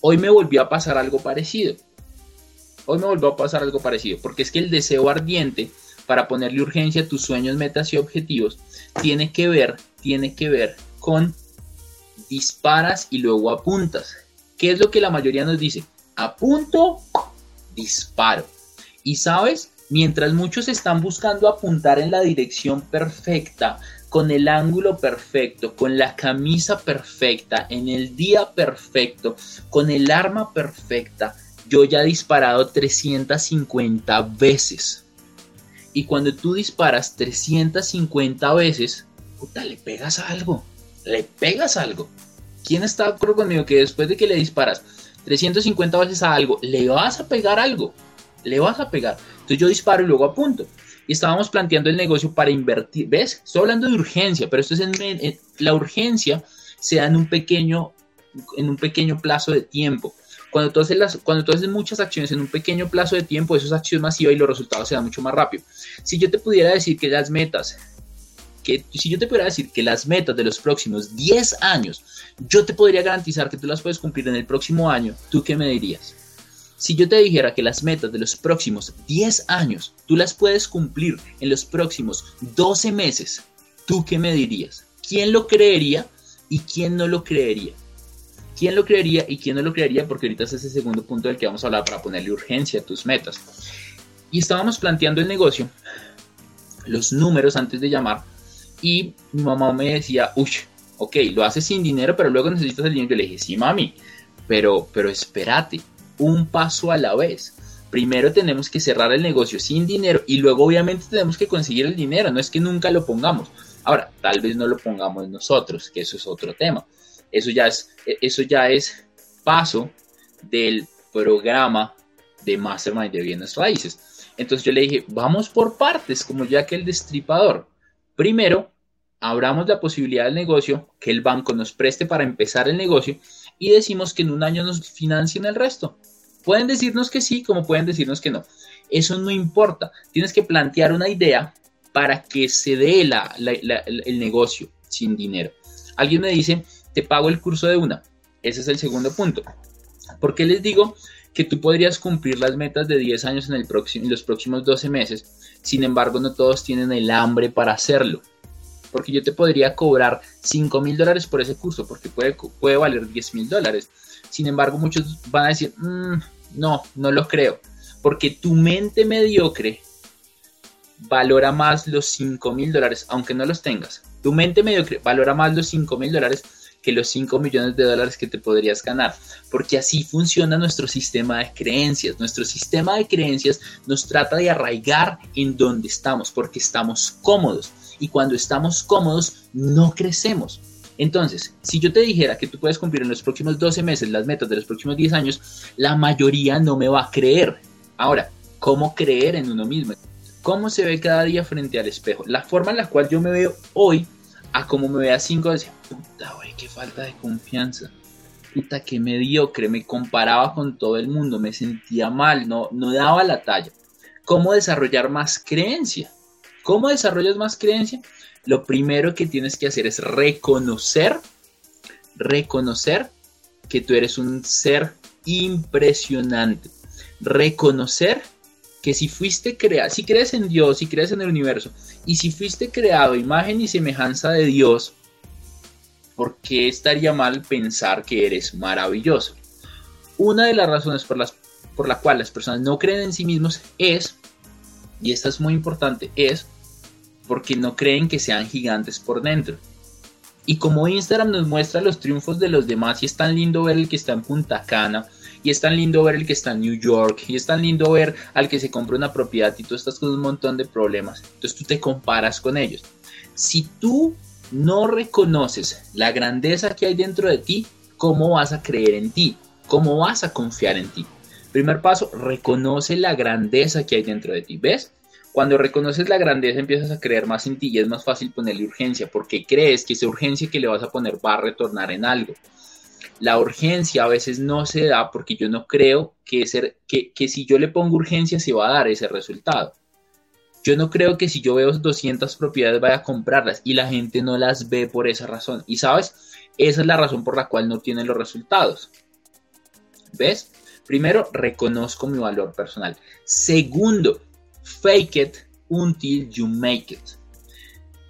Hoy me volvió a pasar algo parecido. Hoy me volvió a pasar algo parecido, porque es que el deseo ardiente para ponerle urgencia a tus sueños, metas y objetivos, tiene que ver, tiene que ver con disparas y luego apuntas. ¿Qué es lo que la mayoría nos dice? Apunto, disparo. Y sabes, mientras muchos están buscando apuntar en la dirección perfecta, con el ángulo perfecto, con la camisa perfecta, en el día perfecto, con el arma perfecta, yo ya he disparado 350 veces. Y cuando tú disparas 350 veces, puta, le pegas algo. Le pegas algo. ¿Quién está de acuerdo conmigo que después de que le disparas 350 veces a algo, le vas a pegar algo? Le vas a pegar. Entonces yo disparo y luego apunto. Y estábamos planteando el negocio para invertir. ¿Ves? Estoy hablando de urgencia, pero esto es la urgencia se da en un pequeño en un pequeño plazo de tiempo. Cuando tú, haces cuando tú haces muchas acciones en un pequeño plazo de tiempo, eso es acción masiva y los resultados se dan mucho más rápido. Si yo te pudiera decir que las metas, que si yo te pudiera decir que las metas de los próximos 10 años, yo te podría garantizar que tú las puedes cumplir en el próximo año, ¿tú qué me dirías? Si yo te dijera que las metas de los próximos 10 años, tú las puedes cumplir en los próximos 12 meses, ¿tú qué me dirías? ¿Quién lo creería y quién no lo creería? ¿Quién lo creería y quién no lo creería? Porque ahorita es ese segundo punto del que vamos a hablar para ponerle urgencia a tus metas. Y estábamos planteando el negocio, los números antes de llamar, y mi mamá me decía, uy, ok, lo haces sin dinero, pero luego necesitas el dinero. Yo le dije, sí, mami, pero, pero espérate, un paso a la vez. Primero tenemos que cerrar el negocio sin dinero y luego obviamente tenemos que conseguir el dinero, no es que nunca lo pongamos. Ahora, tal vez no lo pongamos nosotros, que eso es otro tema. Eso ya es, eso ya es paso del programa de Mastermind de bienes raíces. Entonces yo le dije, vamos por partes, como ya que el destripador. Primero, abramos la posibilidad del negocio, que el banco nos preste para empezar el negocio y decimos que en un año nos financien el resto. Pueden decirnos que sí, como pueden decirnos que no. Eso no importa. Tienes que plantear una idea para que se dé el negocio sin dinero. Alguien me dice, te pago el curso de una. Ese es el segundo punto. ¿Por qué les digo que tú podrías cumplir las metas de 10 años en, el próximo, en los próximos 12 meses? Sin embargo, no todos tienen el hambre para hacerlo. Porque yo te podría cobrar 5 mil dólares por ese curso, porque puede, puede valer 10 mil dólares. Sin embargo, muchos van a decir, mm, no, no lo creo. Porque tu mente mediocre valora más los 5 mil dólares, aunque no los tengas. Tu mente mediocre valora más los 5 mil dólares que los 5 millones de dólares que te podrías ganar, porque así funciona nuestro sistema de creencias. Nuestro sistema de creencias nos trata de arraigar en donde estamos, porque estamos cómodos. Y cuando estamos cómodos, no crecemos. Entonces, si yo te dijera que tú puedes cumplir en los próximos 12 meses las metas de los próximos 10 años, la mayoría no me va a creer. Ahora, ¿cómo creer en uno mismo? ¿Cómo se ve cada día frente al espejo? La forma en la cual yo me veo hoy a como me vea 5 decía, puta, güey, qué falta de confianza. Puta, qué mediocre, me comparaba con todo el mundo, me sentía mal, no, no daba la talla. ¿Cómo desarrollar más creencia? ¿Cómo desarrollas más creencia? Lo primero que tienes que hacer es reconocer, reconocer que tú eres un ser impresionante. Reconocer que si fuiste creado, si crees en Dios, si crees en el universo, y si fuiste creado imagen y semejanza de Dios, ¿por qué estaría mal pensar que eres maravilloso? Una de las razones por las por la cual las personas no creen en sí mismos es, y esta es muy importante, es porque no creen que sean gigantes por dentro. Y como Instagram nos muestra los triunfos de los demás y es tan lindo ver el que está en Punta Cana, y es tan lindo ver el que está en New York, y es tan lindo ver al que se compra una propiedad y tú estás con un montón de problemas. Entonces tú te comparas con ellos. Si tú no reconoces la grandeza que hay dentro de ti, ¿cómo vas a creer en ti? ¿Cómo vas a confiar en ti? Primer paso, reconoce la grandeza que hay dentro de ti. ¿Ves? Cuando reconoces la grandeza empiezas a creer más en ti y es más fácil ponerle urgencia porque crees que esa urgencia que le vas a poner va a retornar en algo la urgencia a veces no se da porque yo no creo que, que, que si yo le pongo urgencia se va a dar ese resultado. Yo no creo que si yo veo 200 propiedades vaya a comprarlas y la gente no las ve por esa razón. Y sabes, esa es la razón por la cual no tienen los resultados. ¿Ves? Primero, reconozco mi valor personal. Segundo, fake it until you make it.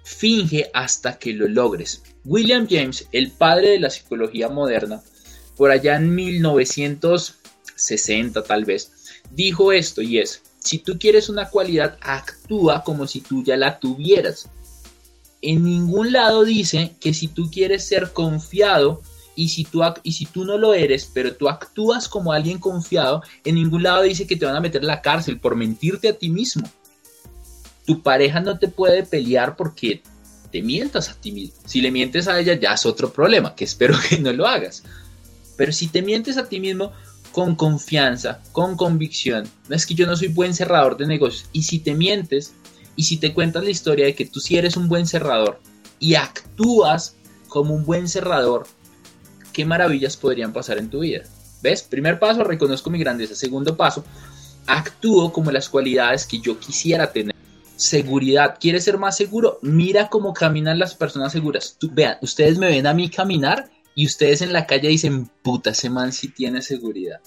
Finge hasta que lo logres. William James, el padre de la psicología moderna, por allá en 1960 tal vez, dijo esto y es, si tú quieres una cualidad, actúa como si tú ya la tuvieras. En ningún lado dice que si tú quieres ser confiado y si, tú, y si tú no lo eres, pero tú actúas como alguien confiado, en ningún lado dice que te van a meter en la cárcel por mentirte a ti mismo. Tu pareja no te puede pelear porque te mientas a ti mismo. Si le mientes a ella ya es otro problema, que espero [laughs] que no lo hagas. Pero si te mientes a ti mismo con confianza, con convicción, no es que yo no soy buen cerrador de negocios, y si te mientes y si te cuentas la historia de que tú sí eres un buen cerrador y actúas como un buen cerrador, qué maravillas podrían pasar en tu vida. ¿Ves? Primer paso, reconozco mi grandeza. Segundo paso, actúo como las cualidades que yo quisiera tener seguridad. ¿Quieres ser más seguro? Mira cómo caminan las personas seguras. vean, ustedes me ven a mí caminar y ustedes en la calle dicen, puta, ese man sí tiene seguridad.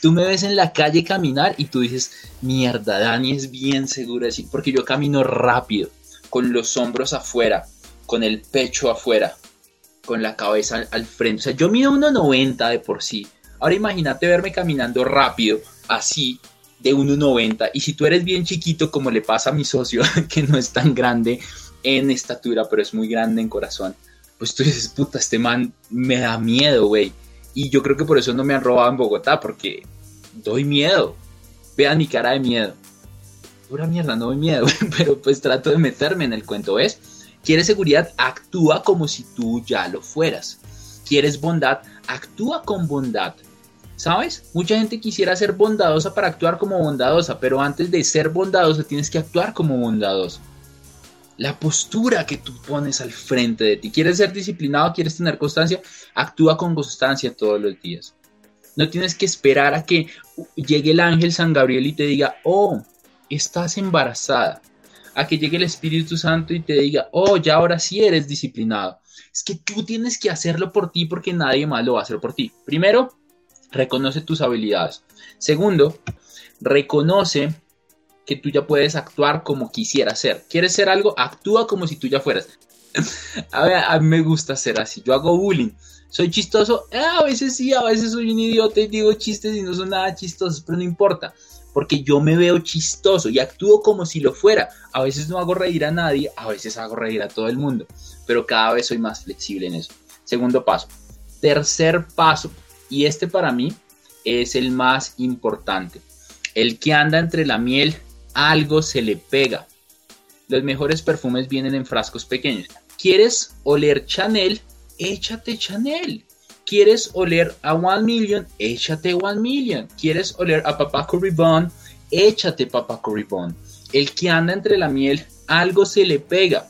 Tú me ves en la calle caminar y tú dices, mierda, Dani es bien seguro así, porque yo camino rápido, con los hombros afuera, con el pecho afuera, con la cabeza al, frente. O sea, yo mido 1,90 de por sí. Ahora imagínate verme caminando rápido, así, de 1,90 y si tú eres bien chiquito como le pasa a mi socio [laughs] que no es tan grande en estatura pero es muy grande en corazón, pues tú dices, puta, este man me da miedo, güey. Y yo creo que por eso no me han robado en Bogotá porque doy miedo. Vean mi cara de miedo. Pura mierda, no doy miedo, [laughs] pero pues trato de meterme en el cuento, ¿ves? ¿Quieres seguridad? Actúa como si tú ya lo fueras. ¿Quieres bondad? Actúa con bondad. ¿Sabes? Mucha gente quisiera ser bondadosa para actuar como bondadosa, pero antes de ser bondadosa tienes que actuar como bondadoso. La postura que tú pones al frente de ti. ¿Quieres ser disciplinado? ¿Quieres tener constancia? Actúa con constancia todos los días. No tienes que esperar a que llegue el ángel San Gabriel y te diga, oh, estás embarazada. A que llegue el Espíritu Santo y te diga, oh, ya ahora sí eres disciplinado. Es que tú tienes que hacerlo por ti porque nadie más lo va a hacer por ti. Primero, reconoce tus habilidades. Segundo, reconoce que tú ya puedes actuar como quisieras ser. ¿Quieres ser algo? Actúa como si tú ya fueras. [laughs] a, ver, a mí me gusta ser así. Yo hago bullying. ¿Soy chistoso? Eh, a veces sí, a veces soy un idiota y digo chistes y no son nada chistosos, pero no importa. Porque yo me veo chistoso y actúo como si lo fuera. A veces no hago reír a nadie, a veces hago reír a todo el mundo. Pero cada vez soy más flexible en eso. Segundo paso. Tercer paso. Y este para mí es el más importante. El que anda entre la miel, algo se le pega. Los mejores perfumes vienen en frascos pequeños. ¿Quieres oler Chanel? échate Chanel. ¿Quieres oler a One Million? Échate One Million. ¿Quieres oler a Papaco Ribbon? Échate Papaco Ribbon. El que anda entre la miel, algo se le pega.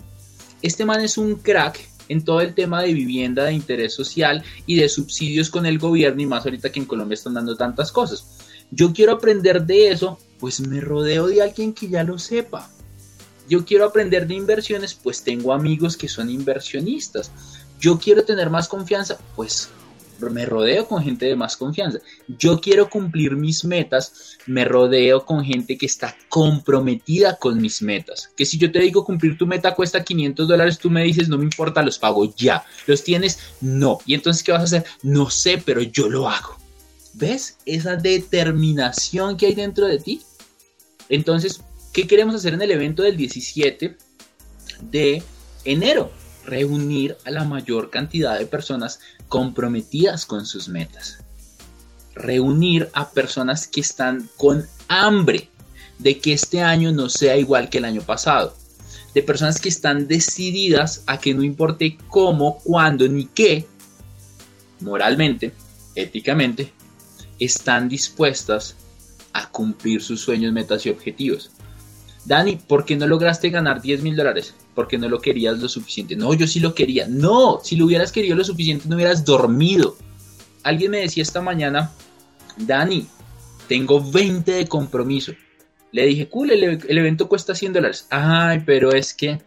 Este man es un crack en todo el tema de vivienda de interés social y de subsidios con el gobierno y más ahorita que en Colombia están dando tantas cosas. Yo quiero aprender de eso, pues me rodeo de alguien que ya lo sepa. Yo quiero aprender de inversiones, pues tengo amigos que son inversionistas yo quiero tener más confianza, pues me rodeo con gente de más confianza. Yo quiero cumplir mis metas, me rodeo con gente que está comprometida con mis metas. Que si yo te digo cumplir tu meta cuesta 500 dólares, tú me dices, no me importa, los pago ya. ¿Los tienes? No. ¿Y entonces qué vas a hacer? No sé, pero yo lo hago. ¿Ves esa determinación que hay dentro de ti? Entonces, ¿qué queremos hacer en el evento del 17 de enero? Reunir a la mayor cantidad de personas comprometidas con sus metas. Reunir a personas que están con hambre de que este año no sea igual que el año pasado. De personas que están decididas a que no importe cómo, cuándo ni qué, moralmente, éticamente, están dispuestas a cumplir sus sueños, metas y objetivos. Dani, ¿por qué no lograste ganar 10 mil dólares? Porque no lo querías lo suficiente. No, yo sí lo quería. No, si lo hubieras querido lo suficiente, no hubieras dormido. Alguien me decía esta mañana, Dani, tengo 20 de compromiso. Le dije, cool, el, evento cuesta 100 dólares. Ay, pero es que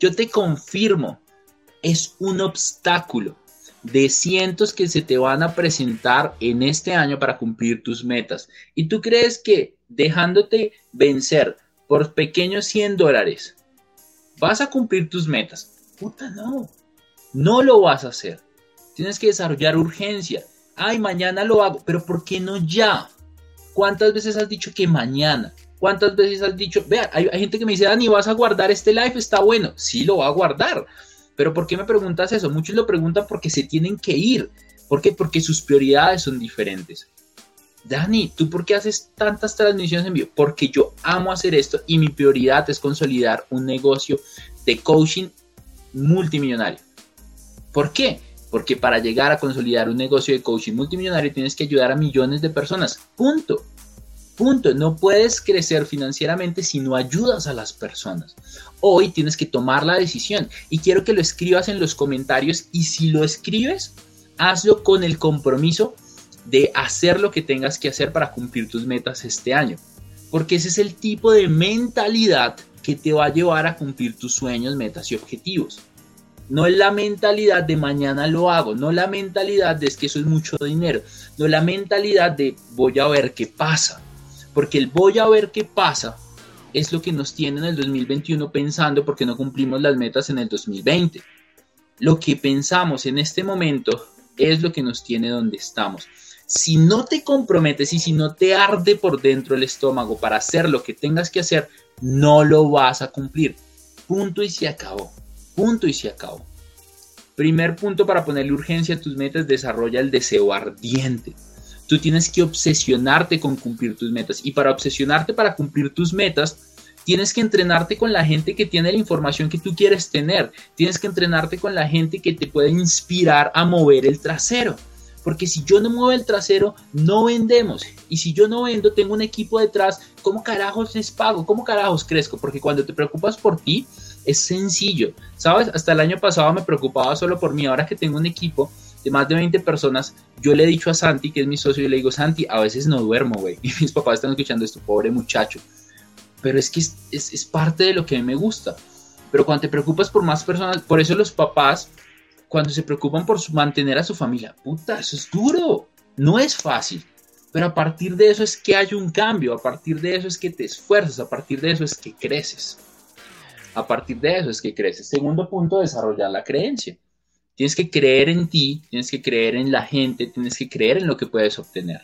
yo te confirmo, es un obstáculo de cientos que se te van a presentar en este año para cumplir tus metas. Y tú crees que dejándote vencer por pequeños 100 dólares, vas a cumplir tus metas. Puta, no. No lo vas a hacer. Tienes que desarrollar urgencia. Ay, mañana lo hago, pero ¿por qué no ya? ¿Cuántas veces has dicho que mañana? ¿Cuántas veces has dicho, vea, hay, hay gente que me dice, Dani, ¿vas a guardar este live? Está bueno. Sí, lo va a guardar. Pero ¿por qué me preguntas eso? Muchos lo preguntan porque se tienen que ir. ¿Por qué? Porque sus prioridades son diferentes. Dani, ¿tú por qué haces tantas transmisiones en vivo? Porque yo amo hacer esto y mi prioridad es consolidar un negocio de coaching multimillonario. ¿Por qué? Porque para llegar a consolidar un negocio de coaching multimillonario tienes que ayudar a millones de personas. Punto. Punto. No puedes crecer financieramente si no ayudas a las personas. Hoy tienes que tomar la decisión y quiero que lo escribas en los comentarios y si lo escribes, hazlo con el compromiso de hacer lo que tengas que hacer para cumplir tus metas este año. Porque ese es el tipo de mentalidad que te va a llevar a cumplir tus sueños, metas y objetivos. No es la mentalidad de mañana lo hago, no la mentalidad de es que eso es mucho dinero, no la mentalidad de voy a ver qué pasa. Porque el voy a ver qué pasa es lo que nos tiene en el 2021 pensando porque no cumplimos las metas en el 2020. Lo que pensamos en este momento es lo que nos tiene donde estamos si no te comprometes y si no te arde por dentro el estómago para hacer lo que tengas que hacer, no lo vas a cumplir. Punto y se acabó. Punto y se acabó. Primer punto para ponerle urgencia a tus metas, desarrolla el deseo ardiente. Tú tienes que obsesionarte con cumplir tus metas y para obsesionarte para cumplir tus metas, tienes que entrenarte con la gente que tiene la información que tú quieres tener. Tienes que entrenarte con la gente que te puede inspirar a mover el trasero. Porque si yo no muevo el trasero, no vendemos. Y si yo no vendo, tengo un equipo detrás. ¿Cómo carajos les pago? ¿Cómo carajos crezco? Porque cuando te preocupas por ti, es sencillo. ¿Sabes? Hasta el año pasado me preocupaba solo por mí. Ahora que tengo un equipo de más de 20 personas, yo le he dicho a Santi, que es mi socio, y le digo, Santi, a veces no duermo, güey. [laughs] Y mis papás están escuchando esto, pobre muchacho. pero es que es, es, parte de lo que a mí me gusta. Pero cuando te preocupas por más personas, por eso los papás, cuando se preocupan por mantener a su familia, puta, eso es duro, no es fácil. Pero a partir de eso es que hay un cambio, a partir de eso es que te esfuerzas, a partir de eso es que creces. A partir de eso es que creces. Segundo punto, desarrollar la creencia. Tienes que creer en ti, tienes que creer en la gente, tienes que creer en lo que puedes obtener.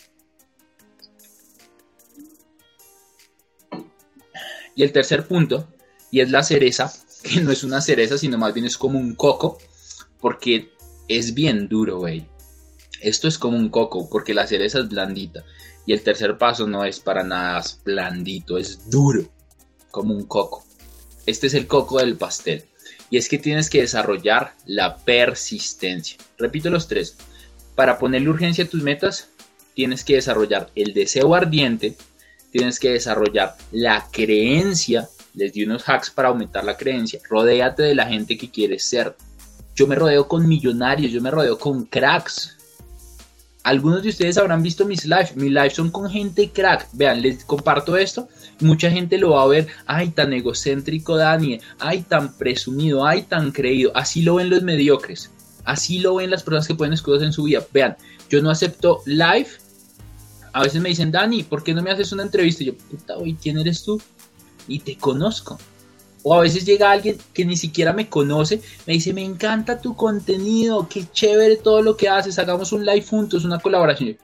Y el tercer punto, y es la cereza, que no es una cereza, sino más bien es como un coco, porque es bien duro, güey. Esto es como un coco, porque la cereza es blandita. Y el tercer paso no es para nada blandito, es duro, como un coco. Este es el coco del pastel. Y es que tienes que desarrollar la persistencia. Repito los tres. Para ponerle urgencia a tus metas, tienes que desarrollar el deseo ardiente, tienes que desarrollar la creencia. Les di unos hacks para aumentar la creencia. Rodéate de la gente que quieres ser. Yo me rodeo con millonarios, yo me rodeo con cracks. Algunos de ustedes habrán visto mis lives. Mis lives son con gente crack. Vean, les comparto esto. Mucha gente lo va a ver. Ay, tan egocéntrico Daniel. Ay, tan presumido. Ay, tan creído. Así lo ven los mediocres. Así lo ven las personas que pueden cosas en su vida. Vean, yo no acepto live. A veces me dicen, Dani, ¿por qué no me haces una entrevista? Yo, puta, hoy, ¿quién eres tú? Y te conozco. O a veces llega alguien que ni siquiera me conoce, me dice, me encanta tu contenido, qué chévere todo lo que haces, hagamos un live juntos, una colaboración.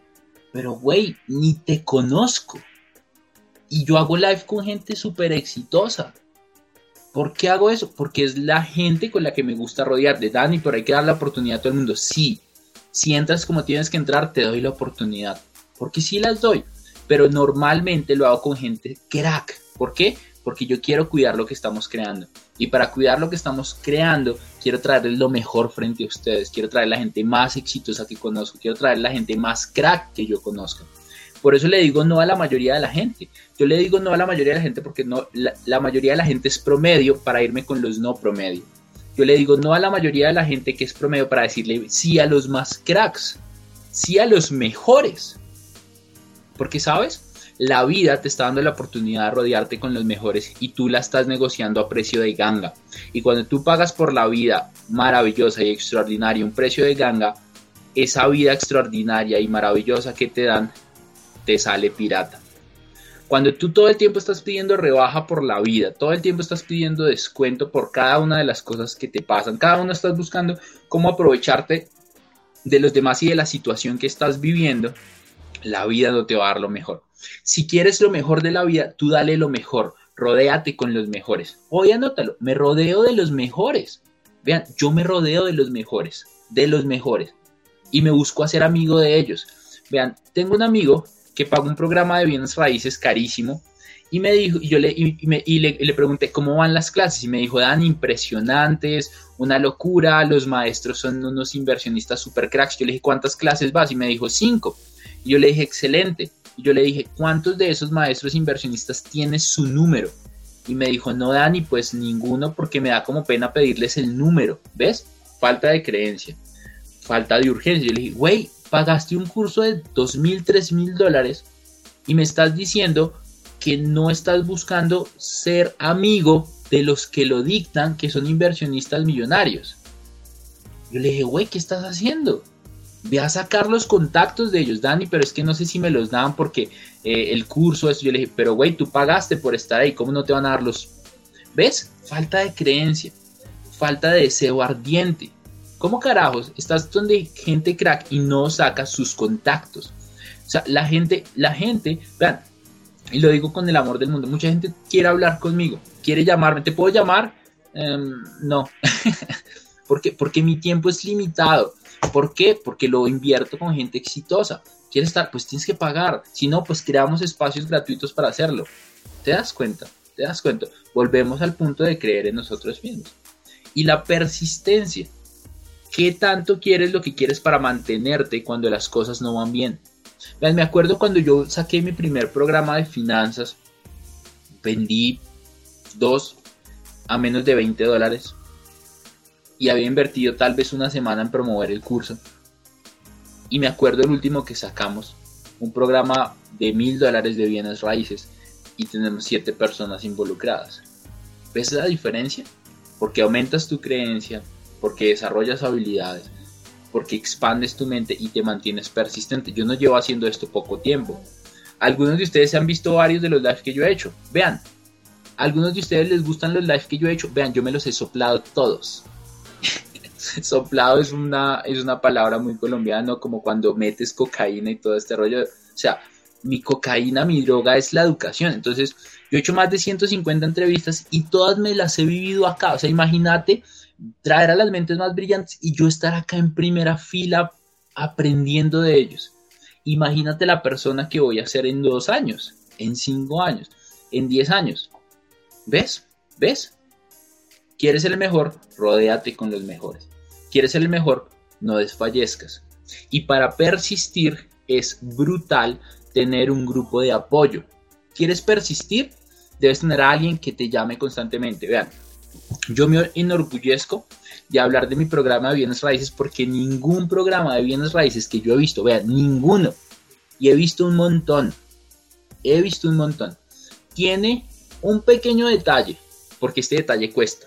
Pero, güey, ni te conozco. Y yo hago live con gente súper exitosa. ¿Por qué hago eso? Porque es la gente con la que me gusta rodear de Dani, pero hay que dar la oportunidad a todo el mundo. Sí, si entras como tienes que entrar, te doy la oportunidad. Porque sí las doy. Pero normalmente lo hago con gente crack. ¿Por qué? Porque yo quiero cuidar lo que estamos creando. Y para cuidar lo que estamos creando, quiero traerles lo mejor frente a ustedes. Quiero traer la gente más exitosa que conozco. Quiero traer la gente más crack que yo conozca. Por eso le digo no a la mayoría de la gente. Yo le digo no a la mayoría de la gente porque no, la, la mayoría de la gente es promedio para irme con los no promedio. Yo le digo no a la mayoría de la gente que es promedio para decirle sí a los más cracks, sí a los mejores. Porque, ¿sabes? La vida te está dando la oportunidad de rodearte con los mejores y tú la estás negociando a precio de ganga. Y cuando tú pagas por la vida maravillosa y extraordinaria un precio de ganga, esa vida extraordinaria y maravillosa que te dan te sale pirata. Cuando tú todo el tiempo estás pidiendo rebaja por la vida, todo el tiempo estás pidiendo descuento por cada una de las cosas que te pasan, cada uno estás buscando cómo aprovecharte de los demás y de la situación que estás viviendo, la vida no te va a dar lo mejor. Si quieres lo mejor de la vida, tú dale lo mejor, rodéate con los mejores. Hoy anótalo, me rodeo de los mejores. Vean, yo me rodeo de los mejores, de los mejores. Y me busco hacer amigo de ellos. Vean, tengo un amigo que pagó un programa de bienes raíces carísimo y me dijo, y yo le, le, le, pregunté cómo van las clases y me dijo, dan impresionantes, una locura, los maestros son unos inversionistas super cracks. Yo le dije, ¿cuántas clases vas? Y me dijo, cinco. Y yo le dije, excelente. Y yo le dije, ¿cuántos de esos maestros inversionistas tienes su número? Y me dijo, no, Dani, pues ninguno porque me da como pena pedirles el número. ¿Ves? Falta de creencia, falta de urgencia. Yo le dije, güey, pagaste un curso de dos mil, tres mil dólares y me estás diciendo que no estás buscando ser amigo de los que lo dictan, que son inversionistas millonarios. Yo le dije, güey, ¿qué estás haciendo? Ve a sacar los contactos de ellos, Dani, pero es que no sé si me los dan porque eh, el curso, eso, yo le dije, pero güey, tú pagaste por estar ahí, ¿cómo no te van a dar los... ¿Ves? Falta de creencia, falta de deseo ardiente. ¿Cómo carajos estás donde gente crack y no saca sus contactos? O sea, la gente, la gente, vean, y lo digo con el amor del mundo, mucha gente quiere hablar conmigo, quiere llamarme, ¿te puedo llamar? Em, no, [laughs] porque, porque mi tiempo es limitado. ¿Por qué? Porque lo invierto con gente exitosa. ¿Quieres estar? Pues tienes que pagar. Si no, pues creamos espacios gratuitos para hacerlo. ¿Te das cuenta? ¿Te das cuenta? Volvemos al punto de creer en nosotros mismos. Y la persistencia. ¿Qué tanto quieres lo que quieres para mantenerte cuando las cosas no van bien? me acuerdo cuando yo saqué mi primer programa de finanzas, vendí dos a menos de 20 dólares y había invertido tal vez una semana en promover el curso. Y me acuerdo el último que sacamos, un programa de mil dólares de bienes raíces. y tenemos 7 personas involucradas. ¿Ves la diferencia? Porque aumentas tu creencia, porque desarrollas habilidades, porque expandes tu mente y te mantienes persistente. Yo no llevo haciendo esto poco tiempo. Algunos de ustedes han visto varios de los lives que yo he hecho. Vean, algunos de ustedes les gustan los lives que yo he hecho. Vean, yo me los he soplado todos. [laughs] soplado es una, es una palabra muy colombiana, como cuando metes cocaína y todo este rollo. O sea, mi cocaína, mi droga es la educación. Entonces, yo he hecho más de 150 entrevistas y todas me las he vivido acá. O sea, imagínate traer a las mentes más brillantes y yo estar acá en primera fila aprendiendo de ellos. Imagínate la persona que voy a ser en dos años, en cinco años, en diez años. ¿Ves? ¿Ves? ¿Quieres ser el mejor? Rodéate con los mejores. ¿Quieres ser el mejor? No desfallezcas. Y para persistir es brutal tener un grupo de apoyo. ¿Quieres persistir? Debes tener a alguien que te llame constantemente. Vean, yo me enorgullezco de hablar de mi programa de bienes raíces porque ningún programa de bienes raíces que yo he visto, vean, ninguno, y he visto un montón, he visto un montón, tiene un pequeño detalle, porque este detalle cuesta,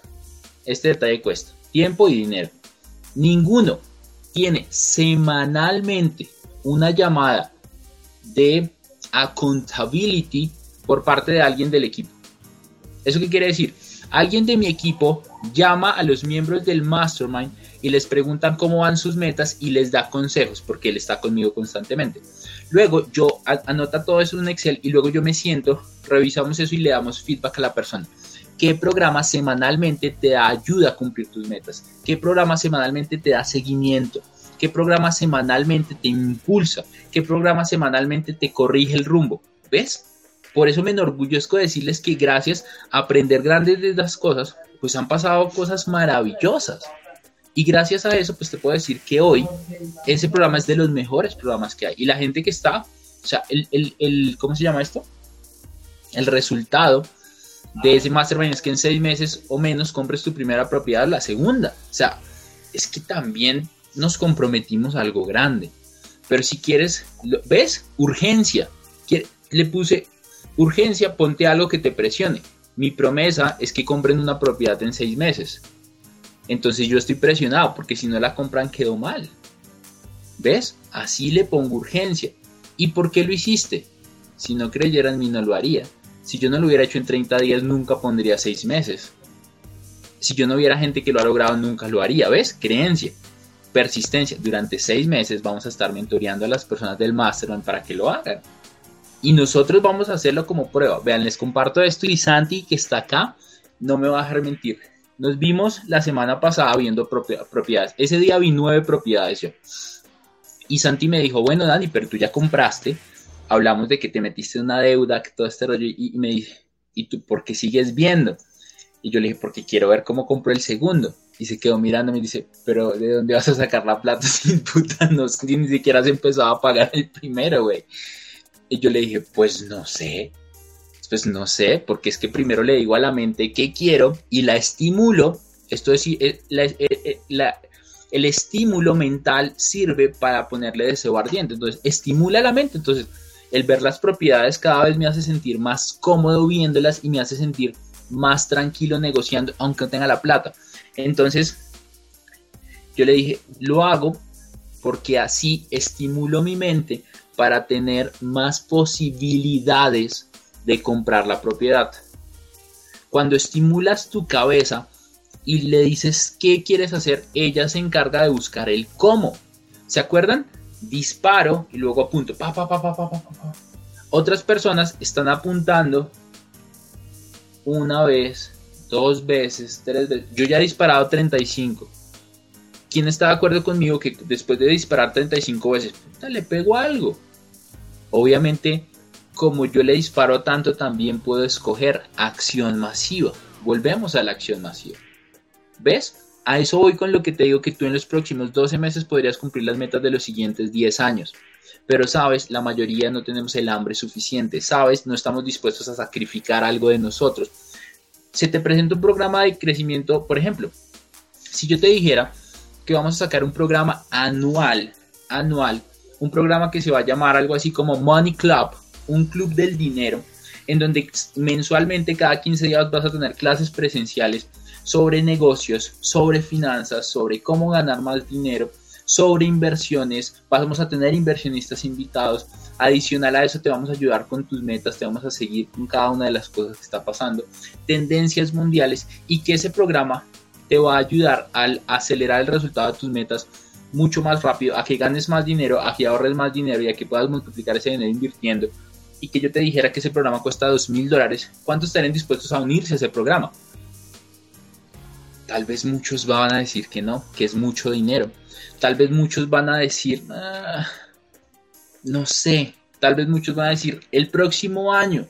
este detalle cuesta tiempo y dinero. Ninguno tiene semanalmente una llamada de accountability por parte de alguien del equipo. ¿Eso qué quiere decir? Alguien de mi equipo llama a los miembros del mastermind y les preguntan cómo van sus metas y les da consejos porque él está conmigo constantemente. Luego yo anota todo eso en Excel y luego yo me siento, revisamos eso y le damos feedback a la persona. ¿Qué programa semanalmente te da ayuda a cumplir tus metas? ¿Qué programa semanalmente te da seguimiento? ¿Qué programa semanalmente te impulsa? ¿Qué programa semanalmente te corrige el rumbo? ¿Ves? Por eso me enorgullezco de decirles que gracias a aprender grandes de las cosas, pues han pasado cosas maravillosas. Y gracias a eso, pues te puedo decir que hoy ese programa es de los mejores programas que hay. Y la gente que está, o sea, el, el, el ¿cómo se llama esto? El resultado de ese mastermind es que en seis meses o menos compres tu primera propiedad, la segunda. O sea, es que también nos comprometimos algo grande. Pero si quieres, ¿ves? Urgencia. Le puse urgencia, ponte algo que te presione. Mi promesa es que compren una propiedad en seis meses. Entonces yo estoy presionado porque si no la compran quedó mal. ¿Ves? Así le pongo urgencia. ¿Y por qué lo hiciste? Si no creyera en mí no lo haría. Si yo no lo hubiera hecho en 30 días nunca pondría seis meses. Si yo no hubiera gente que lo ha logrado nunca lo haría. ¿Ves? Creencia persistencia. Durante seis meses vamos a estar mentoreando a las personas del Mastermind para que lo hagan. Y nosotros vamos a hacerlo como prueba. Vean, les comparto esto y Santi, que está acá, no me va a dejar mentir. Nos vimos la semana pasada viendo propiedades. Ese día vi nueve propiedades yo. Y Santi me dijo, bueno, Dani, pero tú ya compraste. Hablamos de que te metiste en una deuda, que todo este rollo. Y, me dice, ¿y tú por qué sigues viendo? Y yo le dije, porque quiero ver cómo compro el segundo. Y se quedó mirando y dice, pero ¿de dónde vas a sacar la plata [laughs] sin puta? No, ni siquiera se empezó a pagar el primero, güey. Y yo le dije, pues no sé. Pues no sé, porque es que primero le digo a la mente qué quiero y la estimulo. Esto es, eh, eh, eh, el estímulo mental sirve para ponerle deseo ardiente. Entonces, estimula la mente. Entonces, el ver las propiedades cada vez me hace sentir más cómodo viéndolas y me hace sentir más tranquilo negociando, aunque no tenga la plata. Entonces, yo le dije, lo hago porque así estimulo mi mente para tener más posibilidades de comprar la propiedad. Cuando estimulas tu cabeza y le dices qué quieres hacer, ella se encarga de buscar el cómo. ¿Se acuerdan? Disparo y luego apunto. Otras personas están apuntando una vez, dos veces, tres veces. Yo ya he disparado 35. ¿Quién está de acuerdo conmigo que después de disparar 35 veces, le pego algo? Obviamente, como yo le disparo tanto, también puedo escoger acción masiva. Volvemos a la acción masiva. ¿Ves? A eso voy con lo que te digo que tú en los próximos 12 meses podrías cumplir las metas de los siguientes 10 años. Pero sabes, la mayoría no tenemos el hambre suficiente, sabes, no estamos dispuestos a sacrificar algo de nosotros. Se te presenta un programa de crecimiento, por ejemplo, si yo te dijera que vamos a sacar un programa anual, anual, un programa que se va a llamar algo así como Money Club, un club del dinero, en donde mensualmente cada 15 días vas a tener clases presenciales sobre negocios, sobre finanzas, sobre cómo ganar más dinero, sobre inversiones, vamos a tener inversionistas invitados. Adicional a eso te vamos a ayudar con tus metas, te vamos a seguir con cada una de las cosas que está pasando, tendencias mundiales y que ese programa te va a ayudar al acelerar el resultado de tus metas mucho más rápido, a que ganes más dinero, a que ahorres más dinero y a que puedas multiplicar ese dinero invirtiendo y que yo te dijera que ese programa cuesta dos mil dólares, ¿cuántos estarían dispuestos a unirse a ese programa? Tal vez muchos van a decir que no, que es mucho dinero. Tal vez muchos van a decir, ah, no sé, tal vez muchos van a decir, el próximo año,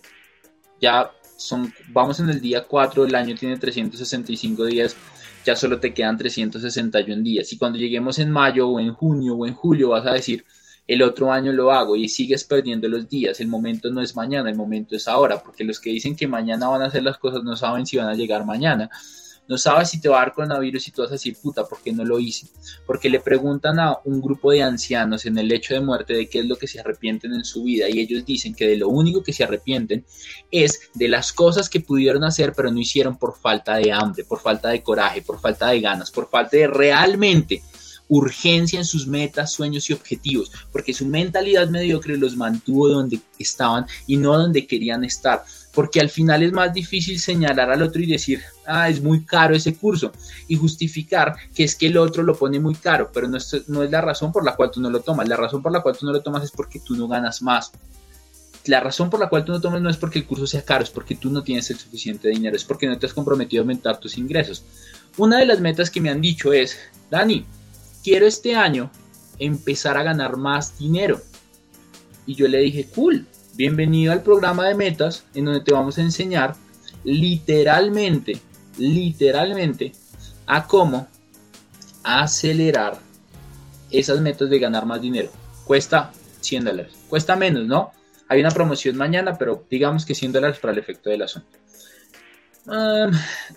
ya son, vamos en el día 4, el año tiene 365 días, ya solo te quedan 361 días. Y cuando lleguemos en mayo o en junio o en julio vas a decir, el otro año lo hago y sigues perdiendo los días. El momento no es mañana, el momento es ahora, porque los que dicen que mañana van a hacer las cosas no saben si van a llegar mañana no sabes si te va a dar coronavirus y tú vas a decir, puta, ¿por qué no lo hice? Porque le preguntan a un grupo de ancianos en el lecho de muerte de qué es lo que se arrepienten en su vida y ellos dicen que de lo único que se arrepienten es de las cosas que pudieron hacer pero no hicieron por falta de hambre, por falta de coraje, por falta de ganas, por falta de realmente urgencia en sus metas, sueños y objetivos, porque su mentalidad mediocre los mantuvo donde estaban y no donde querían estar porque al final es más difícil señalar al otro y decir, ah, es muy caro ese curso, y justificar que es que el otro lo pone muy caro, pero no es, no es la razón por la cual tú no lo tomas, la razón por la cual tú no lo tomas es porque tú no ganas más. La razón por la cual tú no tomas no es porque el curso sea caro, es porque tú no tienes el suficiente dinero, es porque no te has comprometido a aumentar tus ingresos. Una de las metas que me han dicho es, Dani, quiero este año empezar a ganar más dinero. Y yo le dije, cool, Bienvenido al programa de metas en donde te vamos a enseñar literalmente, literalmente a cómo acelerar esas metas de ganar más dinero. Cuesta 100 dólares. Cuesta menos, ¿no? Hay una promoción mañana, pero digamos que 100 dólares para el efecto del asunto.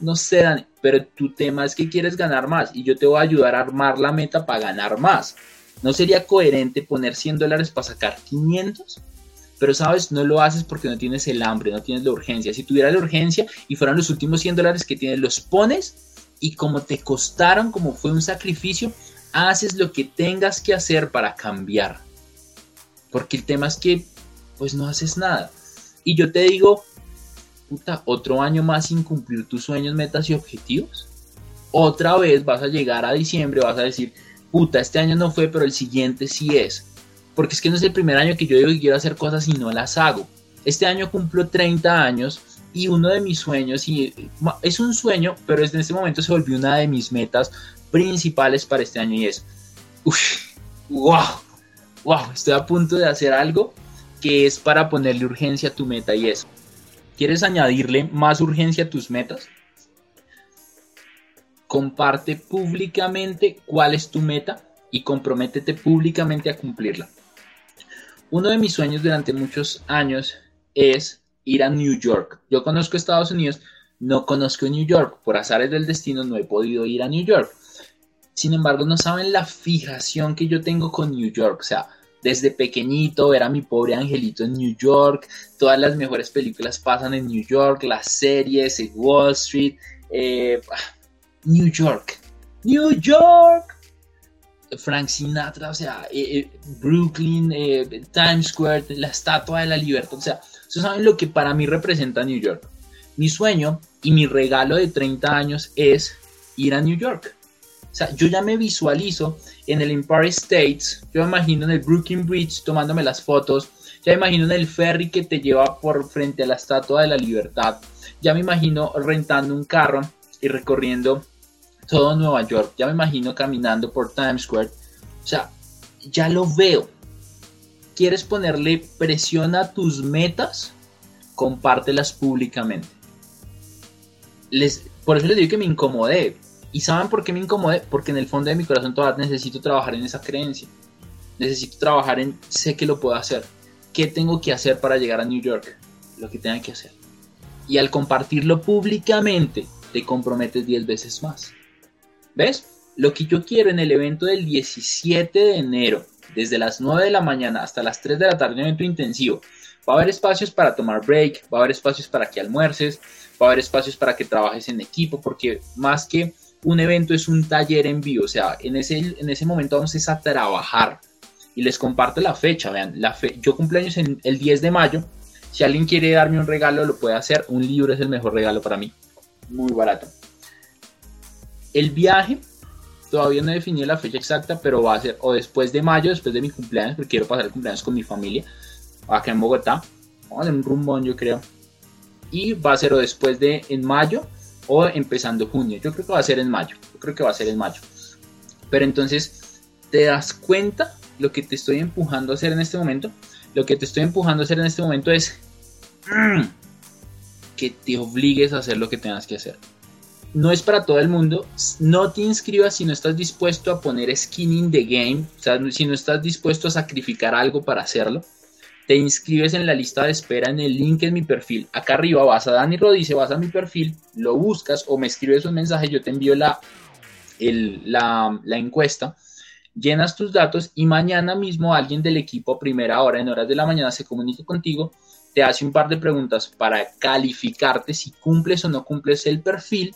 no sé, Dani, pero tu tema es que quieres ganar más y yo te voy a ayudar a armar la meta para ganar más. ¿No sería coherente poner 100 dólares para sacar 500? Pero sabes, no lo haces porque no tienes el hambre, no tienes la urgencia. Si tuvieras la urgencia y fueran los últimos 100 dólares que tienes, los pones y como te costaron, como fue un sacrificio, haces lo que tengas que hacer para cambiar. Porque el tema es que, pues no haces nada. Y yo te digo, puta, otro año más sin cumplir tus sueños, metas y objetivos. Otra vez vas a llegar a diciembre, vas a decir, puta, este año no fue, pero el siguiente sí es porque es que no es el primer año que yo digo que quiero hacer cosas y no las hago. Este año cumplo 30 años y uno de mis sueños, y es un sueño, pero en este momento se volvió una de mis metas principales para este año y es, uff, wow, wow, estoy a punto de hacer algo que es para ponerle urgencia a tu meta y es, ¿quieres añadirle más urgencia a tus metas? Comparte públicamente cuál es tu meta y comprométete públicamente a cumplirla. Uno de mis sueños durante muchos años es ir a New York. Yo conozco Estados Unidos, no conozco New York. Por azares del destino no he podido ir a New York. Sin embargo, no saben la fijación que yo tengo con New York. O sea, desde pequeñito ver a mi pobre angelito en New York. Todas las mejores películas pasan en New York. Las series en Wall Street. Eh, New York. New York. Frank Sinatra, o sea, eh, eh, Brooklyn, eh, Times Square, la Estatua de la Libertad, o sea, saben lo que para mí representa New York. Mi sueño y mi regalo de 30 años es ir a New York. O sea, yo ya me visualizo en el Empire State, yo me imagino en el Brooklyn Bridge tomándome las fotos, ya me imagino en el ferry que te lleva por frente a la Estatua de la Libertad, ya me imagino rentando un carro y recorriendo todo Nueva York. Ya me imagino caminando por Times Square. O sea, ya lo veo. ¿Quieres ponerle presión a tus metas? Compártelas públicamente. Les, por eso les digo que me incomodé. ¿Y saben por qué me incomodé? Porque en el fondo de mi corazón todavía necesito trabajar en esa creencia. Necesito trabajar en sé que lo puedo hacer. ¿Qué tengo que hacer para llegar a New York? Lo que tenga que hacer. Y al compartirlo públicamente, te comprometes 10 veces más. ¿Ves? Lo que yo quiero en el evento del 17 de enero desde las 9 de la mañana hasta las 3 de la tarde, un evento intensivo. Va a haber espacios para tomar break, va a haber espacios para que almuerces, va a haber espacios para que trabajes en equipo, porque más que un evento es un taller en vivo, o sea, en ese, en ese momento vamos a trabajar. Y les comparto la fecha, vean, la fe, yo cumpleaños en el 10 de mayo, si alguien quiere darme un regalo lo puede hacer, un libro es el mejor regalo para mí, muy barato. El viaje, todavía no he definido la fecha exacta, pero va a ser o después de mayo, después de mi cumpleaños, porque quiero pasar el cumpleaños con mi familia, acá en Bogotá, vamos a hacer un rumbón yo creo, y va a ser o después de en mayo o empezando junio. Yo creo que va a ser en mayo. Yo creo que va a ser en mayo. Pero entonces, ¿te das cuenta lo que te estoy empujando a hacer en este momento? Lo que te estoy empujando a hacer en este momento es mm, que te obligues a hacer lo que tengas que hacer. No es para todo el mundo. No te inscribas si no estás dispuesto a poner skin in the game. O sea, si no estás dispuesto a sacrificar algo para hacerlo te inscribes en la lista de espera en el link en mi perfil. Acá arriba vas a Dani Rodice, vas a mi perfil, lo buscas o me escribes un mensaje, yo te envío la, la, la encuesta, llenas tus datos y mañana mismo alguien del equipo a primera hora, en horas de la mañana, se comunica contigo, te hace un par de preguntas para calificarte si cumples o no cumples el perfil.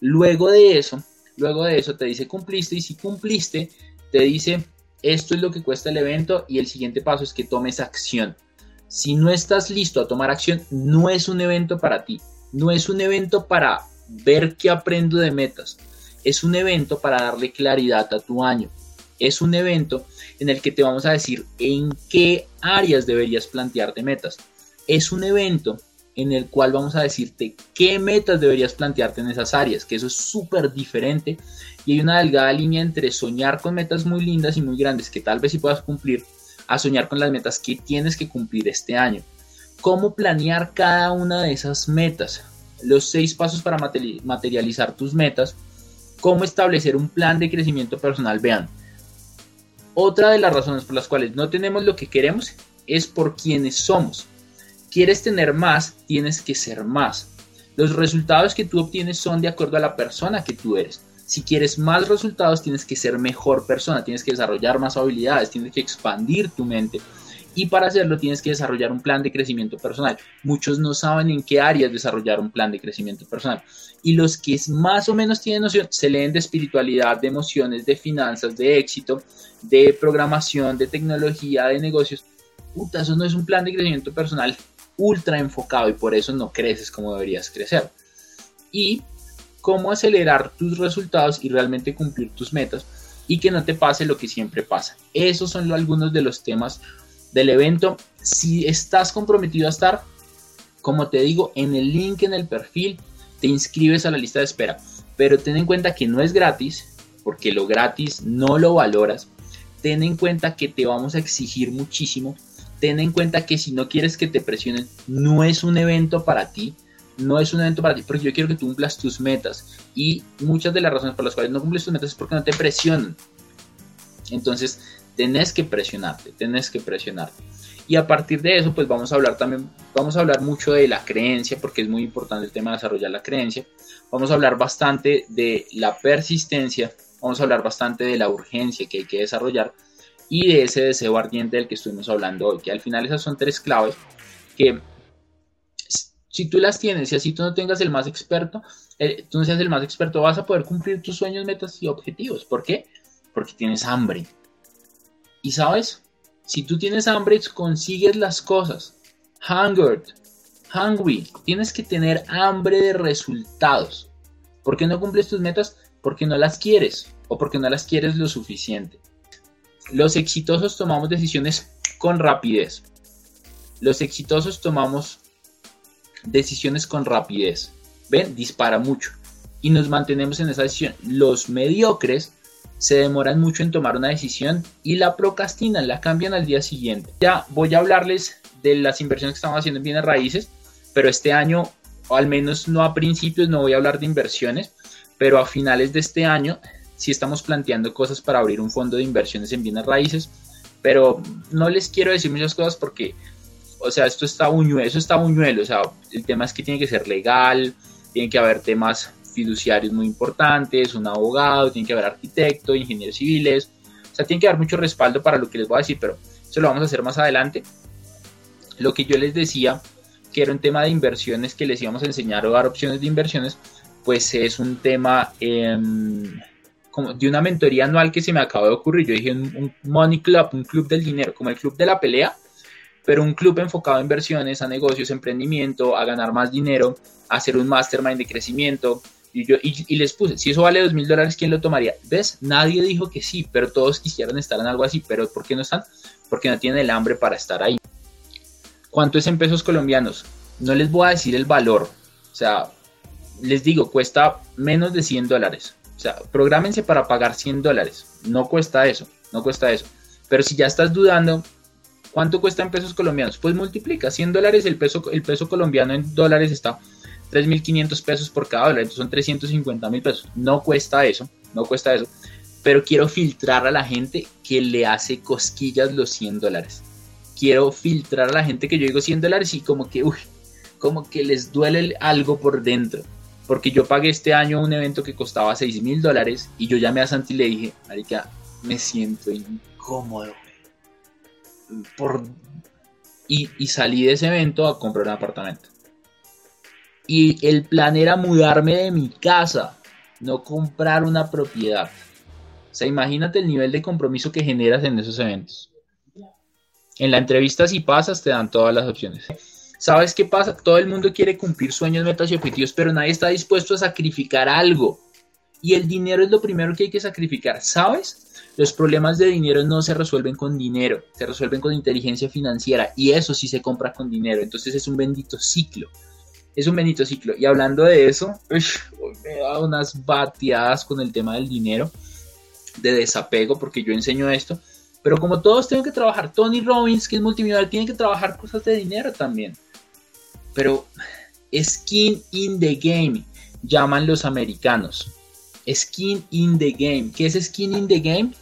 Luego de eso, luego de eso te dice cumpliste y si cumpliste, te dice esto es lo que cuesta el evento y el siguiente paso es que tomes acción. Si no estás listo a tomar acción, no es un evento para ti. No es un evento para ver qué aprendo de metas. Es un evento para darle claridad a tu año. Es un evento en el que te vamos a decir en qué áreas deberías plantearte metas. Es un evento en el cual vamos a decirte qué metas deberías plantearte en esas áreas, que eso es súper diferente y hay una delgada línea entre soñar con metas muy lindas y muy grandes que tal vez sí puedas cumplir, a soñar con las metas que tienes que cumplir este año. ¿Cómo planear cada una de esas metas? Los seis pasos para materializar tus metas. ¿Cómo establecer un plan de crecimiento personal? Vean, otra de las razones por las cuales no tenemos lo que queremos es por quienes somos quieres tener más, tienes que ser más. Los resultados que tú obtienes son de acuerdo a la persona que tú eres. Si quieres más resultados, tienes que ser mejor persona, tienes que desarrollar más habilidades, tienes que expandir tu mente. Y para hacerlo tienes que desarrollar un plan de crecimiento personal. Muchos no saben en qué áreas desarrollar un plan de crecimiento personal. Y los que más o menos tienen noción se leen de espiritualidad, de emociones, de finanzas, de éxito, de programación, de tecnología, de negocios. Puta, eso no es un plan de crecimiento personal ultra enfocado y por eso no creces como deberías crecer. Y cómo acelerar tus resultados y realmente cumplir tus metas y que no te pase lo que siempre pasa. Esos son algunos de los temas del evento. Si estás comprometido a estar, como te digo, en el link en el perfil te inscribes a la lista de espera. Pero ten en cuenta que no es gratis, porque lo gratis no lo valoras. Ten en cuenta que te vamos a exigir muchísimo ten en cuenta que si no quieres que te presionen, no es un evento para ti, no es un evento para ti, porque yo quiero que tú cumplas tus metas. Y muchas de las razones por las cuales no cumples tus metas es porque no te presionan. Entonces, tenés que presionarte, tenés que presionarte. Y a partir de eso, pues vamos a hablar también, vamos a hablar mucho de la creencia, porque es muy importante el tema de desarrollar la creencia. Vamos a hablar bastante de la persistencia, vamos a hablar bastante de la urgencia que hay que desarrollar y de ese deseo ardiente del que estuvimos hablando hoy, que al final esas son tres claves que si tú las tienes y así tú no tengas el más experto, eh, tú no seas el más experto, vas a poder cumplir tus sueños, metas y objetivos. ¿Por qué? Porque tienes hambre. Y sabes, si tú tienes hambre, consigues las cosas. Hungered, hungry, tienes que tener hambre de resultados. ¿Por qué no cumples tus metas? Porque no las quieres o porque no las quieres lo suficiente. Los exitosos tomamos decisiones con rapidez. Los exitosos tomamos decisiones con rapidez. ¿Ven? Dispara mucho. Y nos mantenemos en esa decisión. Los mediocres se demoran mucho en tomar una decisión y la procrastinan, la cambian al día siguiente. Ya voy a hablarles de las inversiones que estamos haciendo en bienes raíces, pero este año, o al menos no a principios, no voy a hablar de inversiones, pero a finales de este año si estamos planteando cosas para abrir un fondo de inversiones en bienes raíces, pero no les quiero decir muchas cosas porque, o sea, esto está buñuelo, eso está buñuelo, o sea, el tema es que tiene que ser legal, tiene que haber temas fiduciarios muy importantes, un abogado, tiene que haber arquitecto, ingenieros civiles, o sea, tiene que dar mucho respaldo para lo que les voy a decir, pero eso lo vamos a hacer más adelante. Lo que yo les decía, que era un tema de inversiones que les íbamos a enseñar o dar opciones de inversiones, pues es un tema em, de una mentoría anual que se me acaba de ocurrir. Yo dije un, Money Club, un club del dinero, como el club de la pelea, pero un club enfocado a inversiones, a negocios, emprendimiento, a ganar más dinero, a hacer un mastermind de crecimiento. Y, yo, y, les puse, si eso vale dos mil dólares, ¿quién lo tomaría? ¿Ves? Nadie dijo que sí, pero todos quisieran estar en algo así. ¿Pero por qué no están? Porque no tienen el hambre para estar ahí. ¿Cuánto es en pesos colombianos? No les voy a decir el valor. O sea, les digo, cuesta menos de 100 dólares. O sea, prográmense para pagar 100 dólares. No cuesta eso, no cuesta eso. Pero si ya estás dudando, ¿cuánto cuesta en pesos colombianos? Pues multiplica 100 dólares, el peso, el peso colombiano en dólares está 3.500 pesos por cada dólar, entonces son 350 mil pesos. No cuesta eso, no cuesta eso. Pero quiero filtrar a la gente que le hace cosquillas los 100 dólares. Quiero filtrar a la gente que yo digo 100 dólares y como que, uy, como que les duele algo por dentro. Porque yo pagué este año un evento que costaba 6 mil dólares y yo llamé a Santi y le dije, Marica, me siento incómodo. Por... Y, y salí de ese evento a comprar un apartamento. Y el plan era mudarme de mi casa, no comprar una propiedad. O sea, imagínate el nivel de compromiso que generas en esos eventos. En la entrevista, si pasas, te dan todas las opciones. ¿Sabes qué pasa? Todo el mundo quiere cumplir sueños, metas y objetivos, pero nadie está dispuesto a sacrificar algo. Y el dinero es lo primero que hay que sacrificar, ¿sabes? Los problemas de dinero no se resuelven con dinero, se resuelven con inteligencia financiera y eso sí se compra con dinero. Entonces es un bendito ciclo. Es un bendito ciclo. Y hablando de eso, me da unas bateadas con el tema del dinero, de desapego, porque yo enseño esto. Pero como todos tienen que trabajar, Tony Robbins, que es multimillonario, tiene que trabajar cosas de dinero también pero skin in the game, llaman los americanos. Skin in the game. ¿Qué es skin in the game?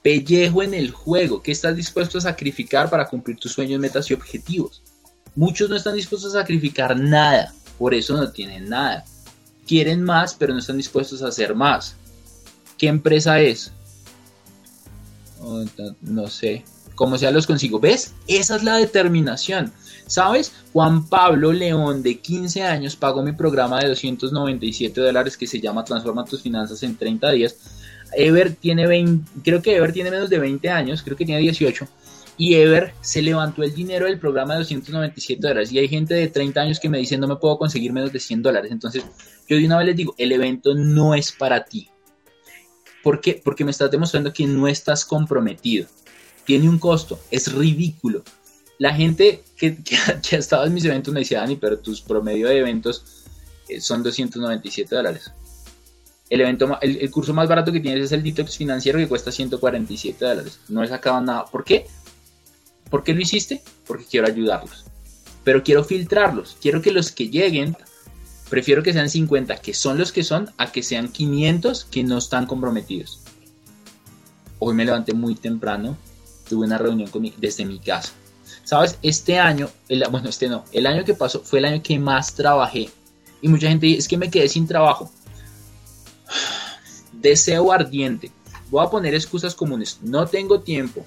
Pellejo en el juego. ¿Qué estás dispuesto a sacrificar para cumplir tus sueños, metas y objetivos? Muchos no están dispuestos a sacrificar nada, por eso no tienen nada. Quieren más, pero no están dispuestos a hacer más. ¿Qué empresa es? Oh, no sé. ¿Cómo sea los consigo? ¿Ves? Esa es la determinación. ¿Sabes? Juan Pablo León, de 15 años, pagó mi programa de 297 dólares que se llama Transforma tus finanzas en 30 días. Ever tiene 20, creo que Ever tiene menos de 20 años, creo que tiene 18. Y Ever se levantó el dinero del programa de 297 dólares. Y hay gente de 30 años que me dice no me puedo conseguir menos de 100 dólares. Entonces, yo de una vez les digo, el evento no es para ti. ¿Por qué? Porque me estás demostrando que no estás comprometido. Tiene un costo, es ridículo la gente [laughs] que, ha estado en mis eventos me decía, Dani, pero tus promedio de eventos eh, son 297 dólares. El, evento, el, curso más barato que tienes es el Detox Financiero que cuesta 147 dólares. No he sacado nada. ¿Por qué? ¿Por qué lo hiciste? Porque quiero ayudarlos. Pero quiero filtrarlos. Quiero que los que lleguen, prefiero que sean 50, que son los que son, a que sean 500 que no están comprometidos. Hoy me levanté muy temprano. Tuve una reunión con desde mi casa Sabes, este año, bueno, este no, el año que pasó fue el año que más trabajé. Y mucha gente dice, es que me quedé sin trabajo. [sighs] Deseo ardiente. Voy a poner excusas comunes. No tengo tiempo.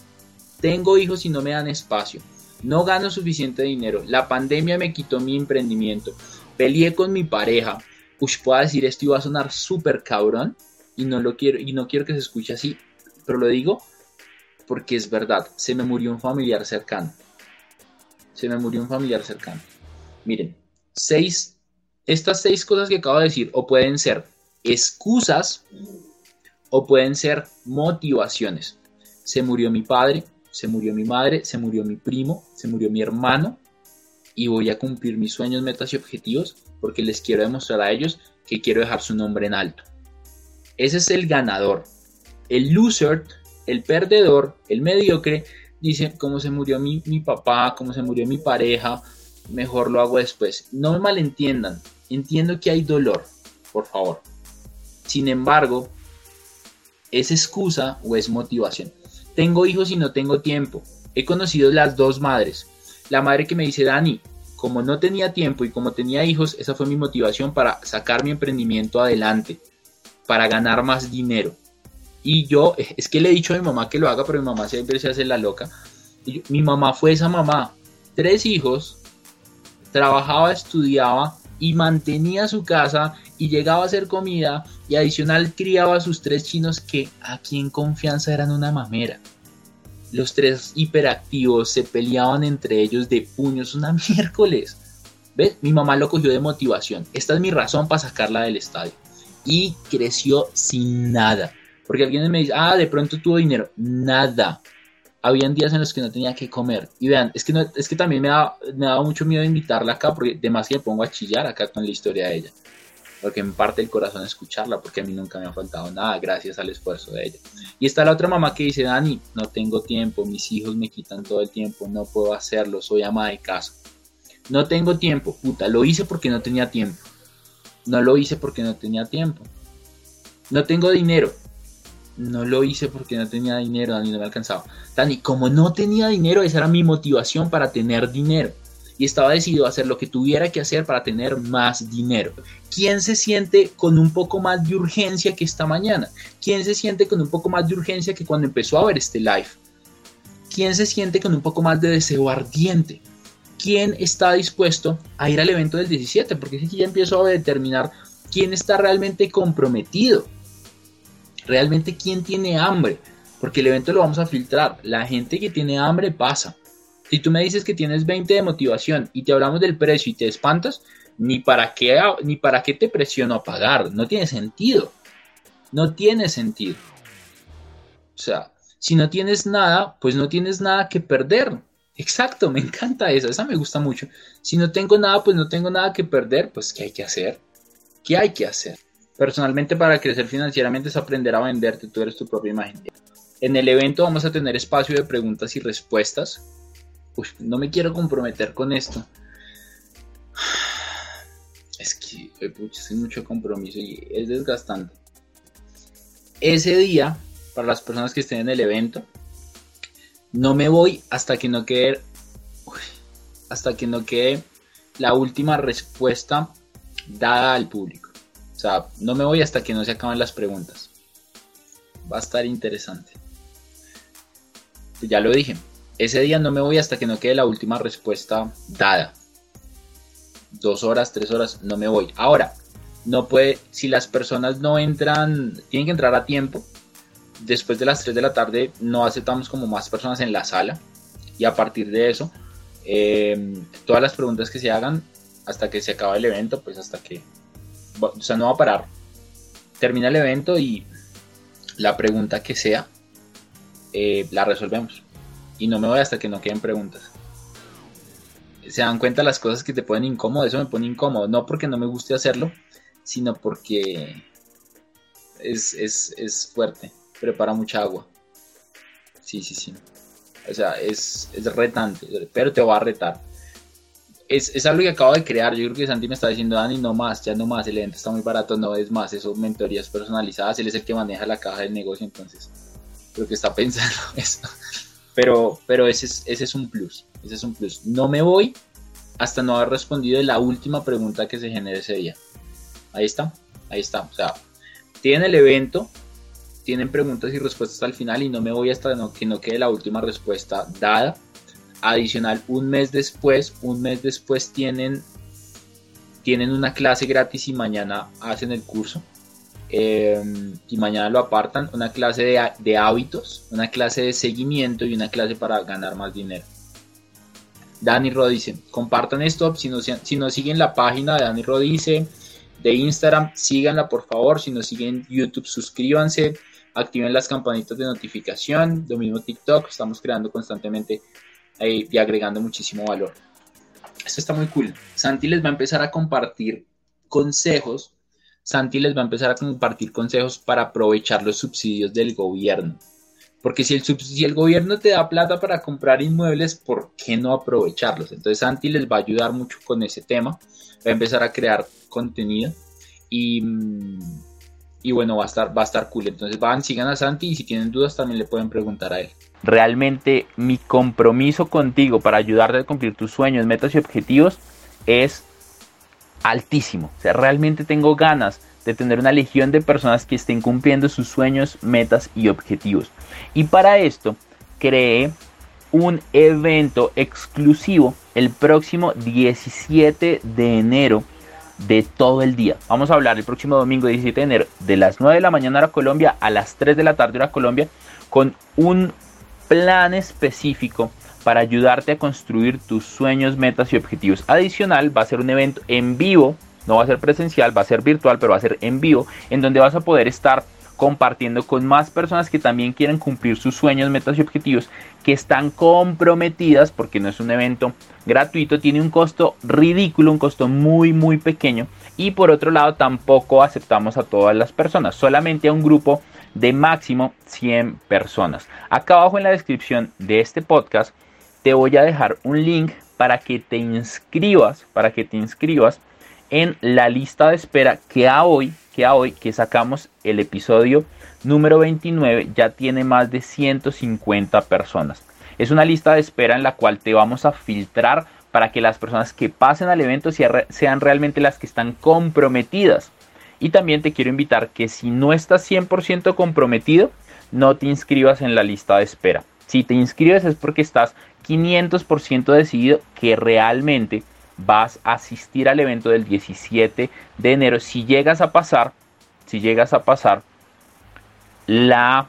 Tengo hijos y no me dan espacio. No gano suficiente dinero. La pandemia me quitó mi emprendimiento. Peleé con mi pareja. Uy, puedo decir esto y va a sonar súper cabrón. Y no lo quiero, y no quiero que se escuche así. Pero lo digo porque es verdad. Se me murió un familiar cercano se me murió un familiar cercano. Miren, seis, estas seis cosas que acabo de decir o pueden ser excusas o pueden ser motivaciones. Se murió mi padre, se murió mi madre, se murió mi primo, se murió mi hermano y voy a cumplir mis sueños, metas y objetivos porque les quiero demostrar a ellos que quiero dejar su nombre en alto. Ese es el ganador. El loser, el perdedor, el mediocre dice cómo se murió mi, papá, cómo se murió mi pareja, mejor lo hago después. No me malentiendan, entiendo que hay dolor, por favor. Sin embargo, ¿es excusa o es motivación? Tengo hijos y no tengo tiempo. He conocido las dos madres. La madre que me dice, Dani, como no tenía tiempo y como tenía hijos, esa fue mi motivación para sacar mi emprendimiento adelante, para ganar más dinero. Y yo, es que le he dicho a mi mamá que lo haga, pero mi mamá siempre se hace la loca. mi mamá fue esa mamá, tres hijos, trabajaba, estudiaba y mantenía su casa y llegaba a hacer comida y adicional criaba a sus tres chinos que aquí en confianza eran una mamera. Los tres hiperactivos se peleaban entre ellos de puños una [laughs] miércoles. ¿Ves? Mi mamá lo cogió de motivación. Esta es mi razón para sacarla del estadio. Y creció sin nada. Porque alguien me dice, ah, de pronto tuvo dinero. Nada. Habían días en los que no tenía que comer. Y vean, es que, es que también me daba, me daba mucho miedo invitarla acá, porque además que me pongo a chillar acá con la historia de ella. Porque me parte el corazón escucharla, porque a mí nunca me ha faltado nada gracias al esfuerzo de ella. Y está la otra mamá que dice, Dani, no tengo tiempo, mis hijos me quitan todo el tiempo, no puedo hacerlo, soy ama de casa. No tengo tiempo, puta, lo hice porque no tenía tiempo. No lo hice porque no tenía tiempo. No tengo dinero. No lo hice porque no tenía dinero, Dani, no me alcanzaba. Dani, como no tenía dinero, esa era mi motivación para tener dinero. Y estaba decidido a hacer lo que tuviera que hacer para tener más dinero. ¿Quién se siente con un poco más de urgencia que esta mañana? ¿Quién se siente con un poco más de urgencia que cuando empezó a ver este live? ¿Quién se siente con un poco más de deseo ardiente? quién está dispuesto a ir al evento del 17, porque aquí ya empiezo a determinar quién está realmente comprometido, realmente quién tiene hambre, porque el evento lo vamos a filtrar. La gente que tiene hambre pasa. Si tú me dices que tienes 20 de motivación y te hablamos del precio y te espantas, ni para qué, ni para qué te presiono a pagar, no tiene sentido. No tiene sentido. O sea, si no tienes nada, pues no tienes nada que perder. Exacto, me encanta esa, esa me gusta mucho. Si no tengo nada, pues no tengo nada que perder, pues ¿qué hay que hacer? ¿Qué hay que hacer? Personalmente para crecer financieramente es aprender a venderte, tú eres tu propia imagen. En el evento vamos a tener espacio de preguntas y respuestas. Uy, no me quiero comprometer con esto. Es que es mucho compromiso y es desgastante. Ese día, para las personas que estén en el evento, no me voy hasta que no quede. hasta que no quede la última respuesta dada al público. Sea, no me voy hasta que no se acaben las preguntas. Va a estar interesante. Ya lo dije. Ese día no me voy hasta que no quede la última respuesta dada. Dos horas, tres horas, no me voy. Ahora, no puede, si las personas no entran, tienen que entrar a tiempo después de las 3 de la tarde no aceptamos como más personas en la sala y a partir de eso eh, todas las preguntas que se hagan hasta que se acaba el evento pues hasta que o sea no va a parar termina el evento y la pregunta que sea eh, la resolvemos y no me voy hasta que no queden preguntas se dan cuenta las cosas que te ponen incómodo eso me pone incómodo no porque no me guste hacerlo sino porque es, es, es fuerte prepara mucha agua. Sí, sí, sí. O sea, es, es retante, pero te va a retar. Es, es, algo que acabo de crear. Yo creo que Santi me está diciendo, Dani, no más, ya no más, el evento está muy barato, no es más, eso mentorías personalizadas. Él es el que maneja la caja del negocio, entonces creo que está pensando [laughs] eso. Pero, pero ese, es, ese es un plus, ese es un plus. No me voy hasta no haber respondido la última pregunta que se genere ese día. Ahí está, ahí está. O sea, tiene el evento, tienen preguntas y respuestas al final y no me voy hasta que no quede la última respuesta dada. Adicional, un mes después, un mes después tienen, tienen una clase gratis y mañana hacen el curso. Em, y mañana lo apartan, una clase de, de, hábitos, una clase de seguimiento y una clase para ganar más dinero. Dani Rodice, compartan esto, si no, si no siguen la página de Dani Rodice de Instagram, síganla por favor, si no siguen YouTube, suscríbanse, activen las campanitas de notificación, lo mismo TikTok, estamos creando constantemente y agregando muchísimo valor. Esto está muy cool. Santi les va a empezar a compartir consejos. Santi les va a empezar a compartir consejos para aprovechar los subsidios del gobierno. Porque si el, si el gobierno te da plata para comprar inmuebles, ¿por qué no aprovecharlos? Entonces Santi les va a ayudar mucho con ese tema. Va a empezar a crear contenido. Y, mm, y bueno, va a estar, va a estar cool. Entonces van, sigan a Santi y si tienen dudas también le pueden preguntar a él. Realmente mi compromiso contigo para ayudarte a cumplir tus sueños, metas y objetivos es altísimo. O sea, realmente tengo ganas de tener una legión de personas que estén cumpliendo sus sueños, metas y objetivos. Y para esto creé un evento exclusivo el próximo 17 de enero de todo el día. Vamos a hablar el próximo domingo 17 de enero de las 9 de la mañana a Colombia a las 3 de la tarde a Colombia con un plan específico para ayudarte a construir tus sueños, metas y objetivos. Adicional, va a ser un evento en vivo, no va a ser presencial, va a ser virtual, pero va a ser en vivo, en donde vas a poder estar compartiendo con más personas que también quieren cumplir sus sueños, metas y objetivos, que están comprometidas, porque no es un evento gratuito, tiene un costo ridículo, un costo muy, muy pequeño. Y por otro lado, tampoco aceptamos a todas las personas, solamente a un grupo de máximo 100 personas. Acá abajo en la descripción de este podcast te voy a dejar un link para que te inscribas, para que te inscribas en la lista de espera que a hoy, que a hoy que sacamos el episodio número 29 ya tiene más de 150 personas. Es una lista de espera en la cual te vamos a filtrar para que las personas que pasen al evento sean realmente las que están comprometidas. Y también te quiero invitar que si no estás 100% comprometido, no te inscribas en la lista de espera. Si te inscribes es porque estás 500% decidido que realmente vas a asistir al evento del 17 de enero. Si llegas a pasar, si llegas a pasar la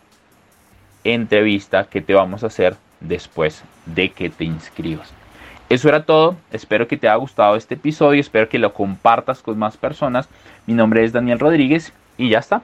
entrevista que te vamos a hacer después de que te inscribas. Eso era todo. Espero que te haya gustado este episodio. Espero que lo compartas con más personas. Mi nombre es Daniel Rodríguez y ya está.